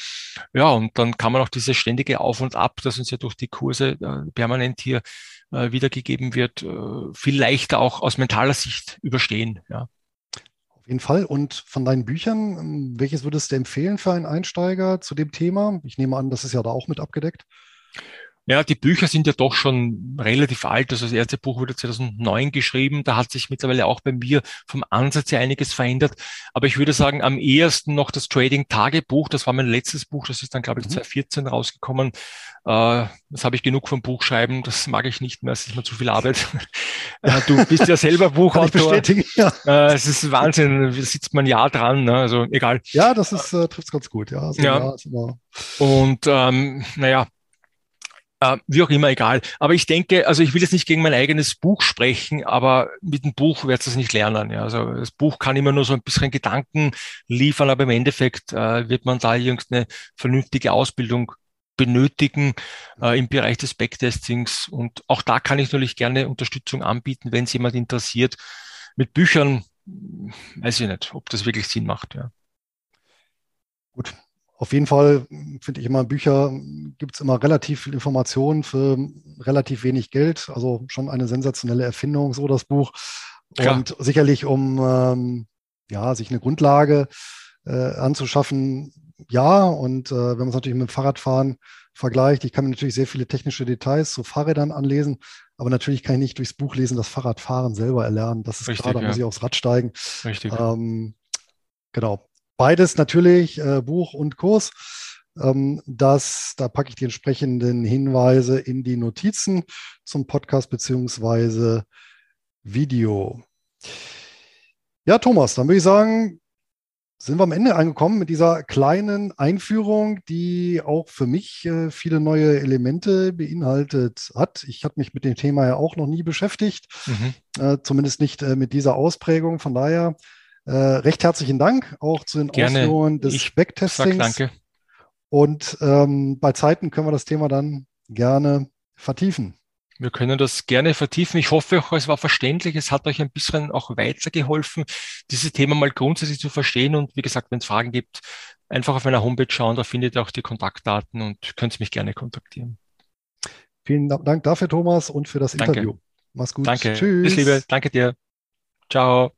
Ja, und dann kann man auch dieses ständige Auf und Ab, das uns ja durch die Kurse äh, permanent hier äh, wiedergegeben wird, äh, viel leichter auch aus mentaler Sicht überstehen. Ja. Auf jeden Fall. Und von deinen Büchern, ähm, welches würdest du empfehlen für einen Einsteiger zu dem Thema? Ich nehme an, das ist ja da auch mit abgedeckt. Ja, die Bücher sind ja doch schon relativ alt. Also das erste Buch wurde 2009 geschrieben. Da hat sich mittlerweile auch bei mir vom Ansatz her einiges verändert. Aber ich würde sagen, am ehesten noch das Trading Tagebuch. Das war mein letztes Buch. Das ist dann, glaube ich, 2014 mhm. rausgekommen. Äh, das habe ich genug vom Buchschreiben. Das mag ich nicht mehr. Es ist mir zu viel Arbeit. Äh, du bist ja selber Buchautor. Ja. Äh, es ist Wahnsinn. Da sitzt man ein Jahr dran. Ne? Also egal. Ja, das ist, äh, trifft ganz gut. Ja, also ja. Und ähm, naja, äh, wie auch immer, egal. Aber ich denke, also ich will jetzt nicht gegen mein eigenes Buch sprechen, aber mit dem Buch wird es nicht lernen. Ja. Also das Buch kann immer nur so ein bisschen Gedanken liefern, aber im Endeffekt äh, wird man da irgendeine vernünftige Ausbildung benötigen äh, im Bereich des Backtestings. Und auch da kann ich natürlich gerne Unterstützung anbieten, wenn es jemand interessiert. Mit Büchern weiß ich nicht, ob das wirklich Sinn macht. Ja. Gut, auf jeden Fall finde ich immer, Bücher gibt es immer relativ viel Informationen für relativ wenig Geld. Also schon eine sensationelle Erfindung, so das Buch. Klar. Und sicherlich, um ähm, ja, sich eine Grundlage äh, anzuschaffen, ja. Und äh, wenn man es natürlich mit dem Fahrradfahren vergleicht, ich kann mir natürlich sehr viele technische Details zu Fahrrädern anlesen, aber natürlich kann ich nicht durchs Buch lesen das Fahrradfahren selber erlernen. Das ist Richtig, klar, da ja. muss ich aufs Rad steigen. Richtig. Ähm, genau. Beides natürlich, äh, Buch und Kurs. Ähm, das, da packe ich die entsprechenden Hinweise in die Notizen zum Podcast beziehungsweise Video. Ja, Thomas, dann würde ich sagen, sind wir am Ende angekommen mit dieser kleinen Einführung, die auch für mich äh, viele neue Elemente beinhaltet hat. Ich habe mich mit dem Thema ja auch noch nie beschäftigt, mhm. äh, zumindest nicht äh, mit dieser Ausprägung. Von daher äh, recht herzlichen Dank auch zu den Gerne. Ausführungen des ich Backtestings. danke. Und ähm, bei Zeiten können wir das Thema dann gerne vertiefen. Wir können das gerne vertiefen. Ich hoffe es war verständlich. Es hat euch ein bisschen auch weitergeholfen, dieses Thema mal grundsätzlich zu verstehen. Und wie gesagt, wenn es Fragen gibt, einfach auf meiner Homepage schauen. Da findet ihr auch die Kontaktdaten und könnt mich gerne kontaktieren. Vielen Dank dafür, Thomas, und für das Danke. Interview. Mach's gut. Danke. Tschüss. Bis Liebe. Danke dir. Ciao.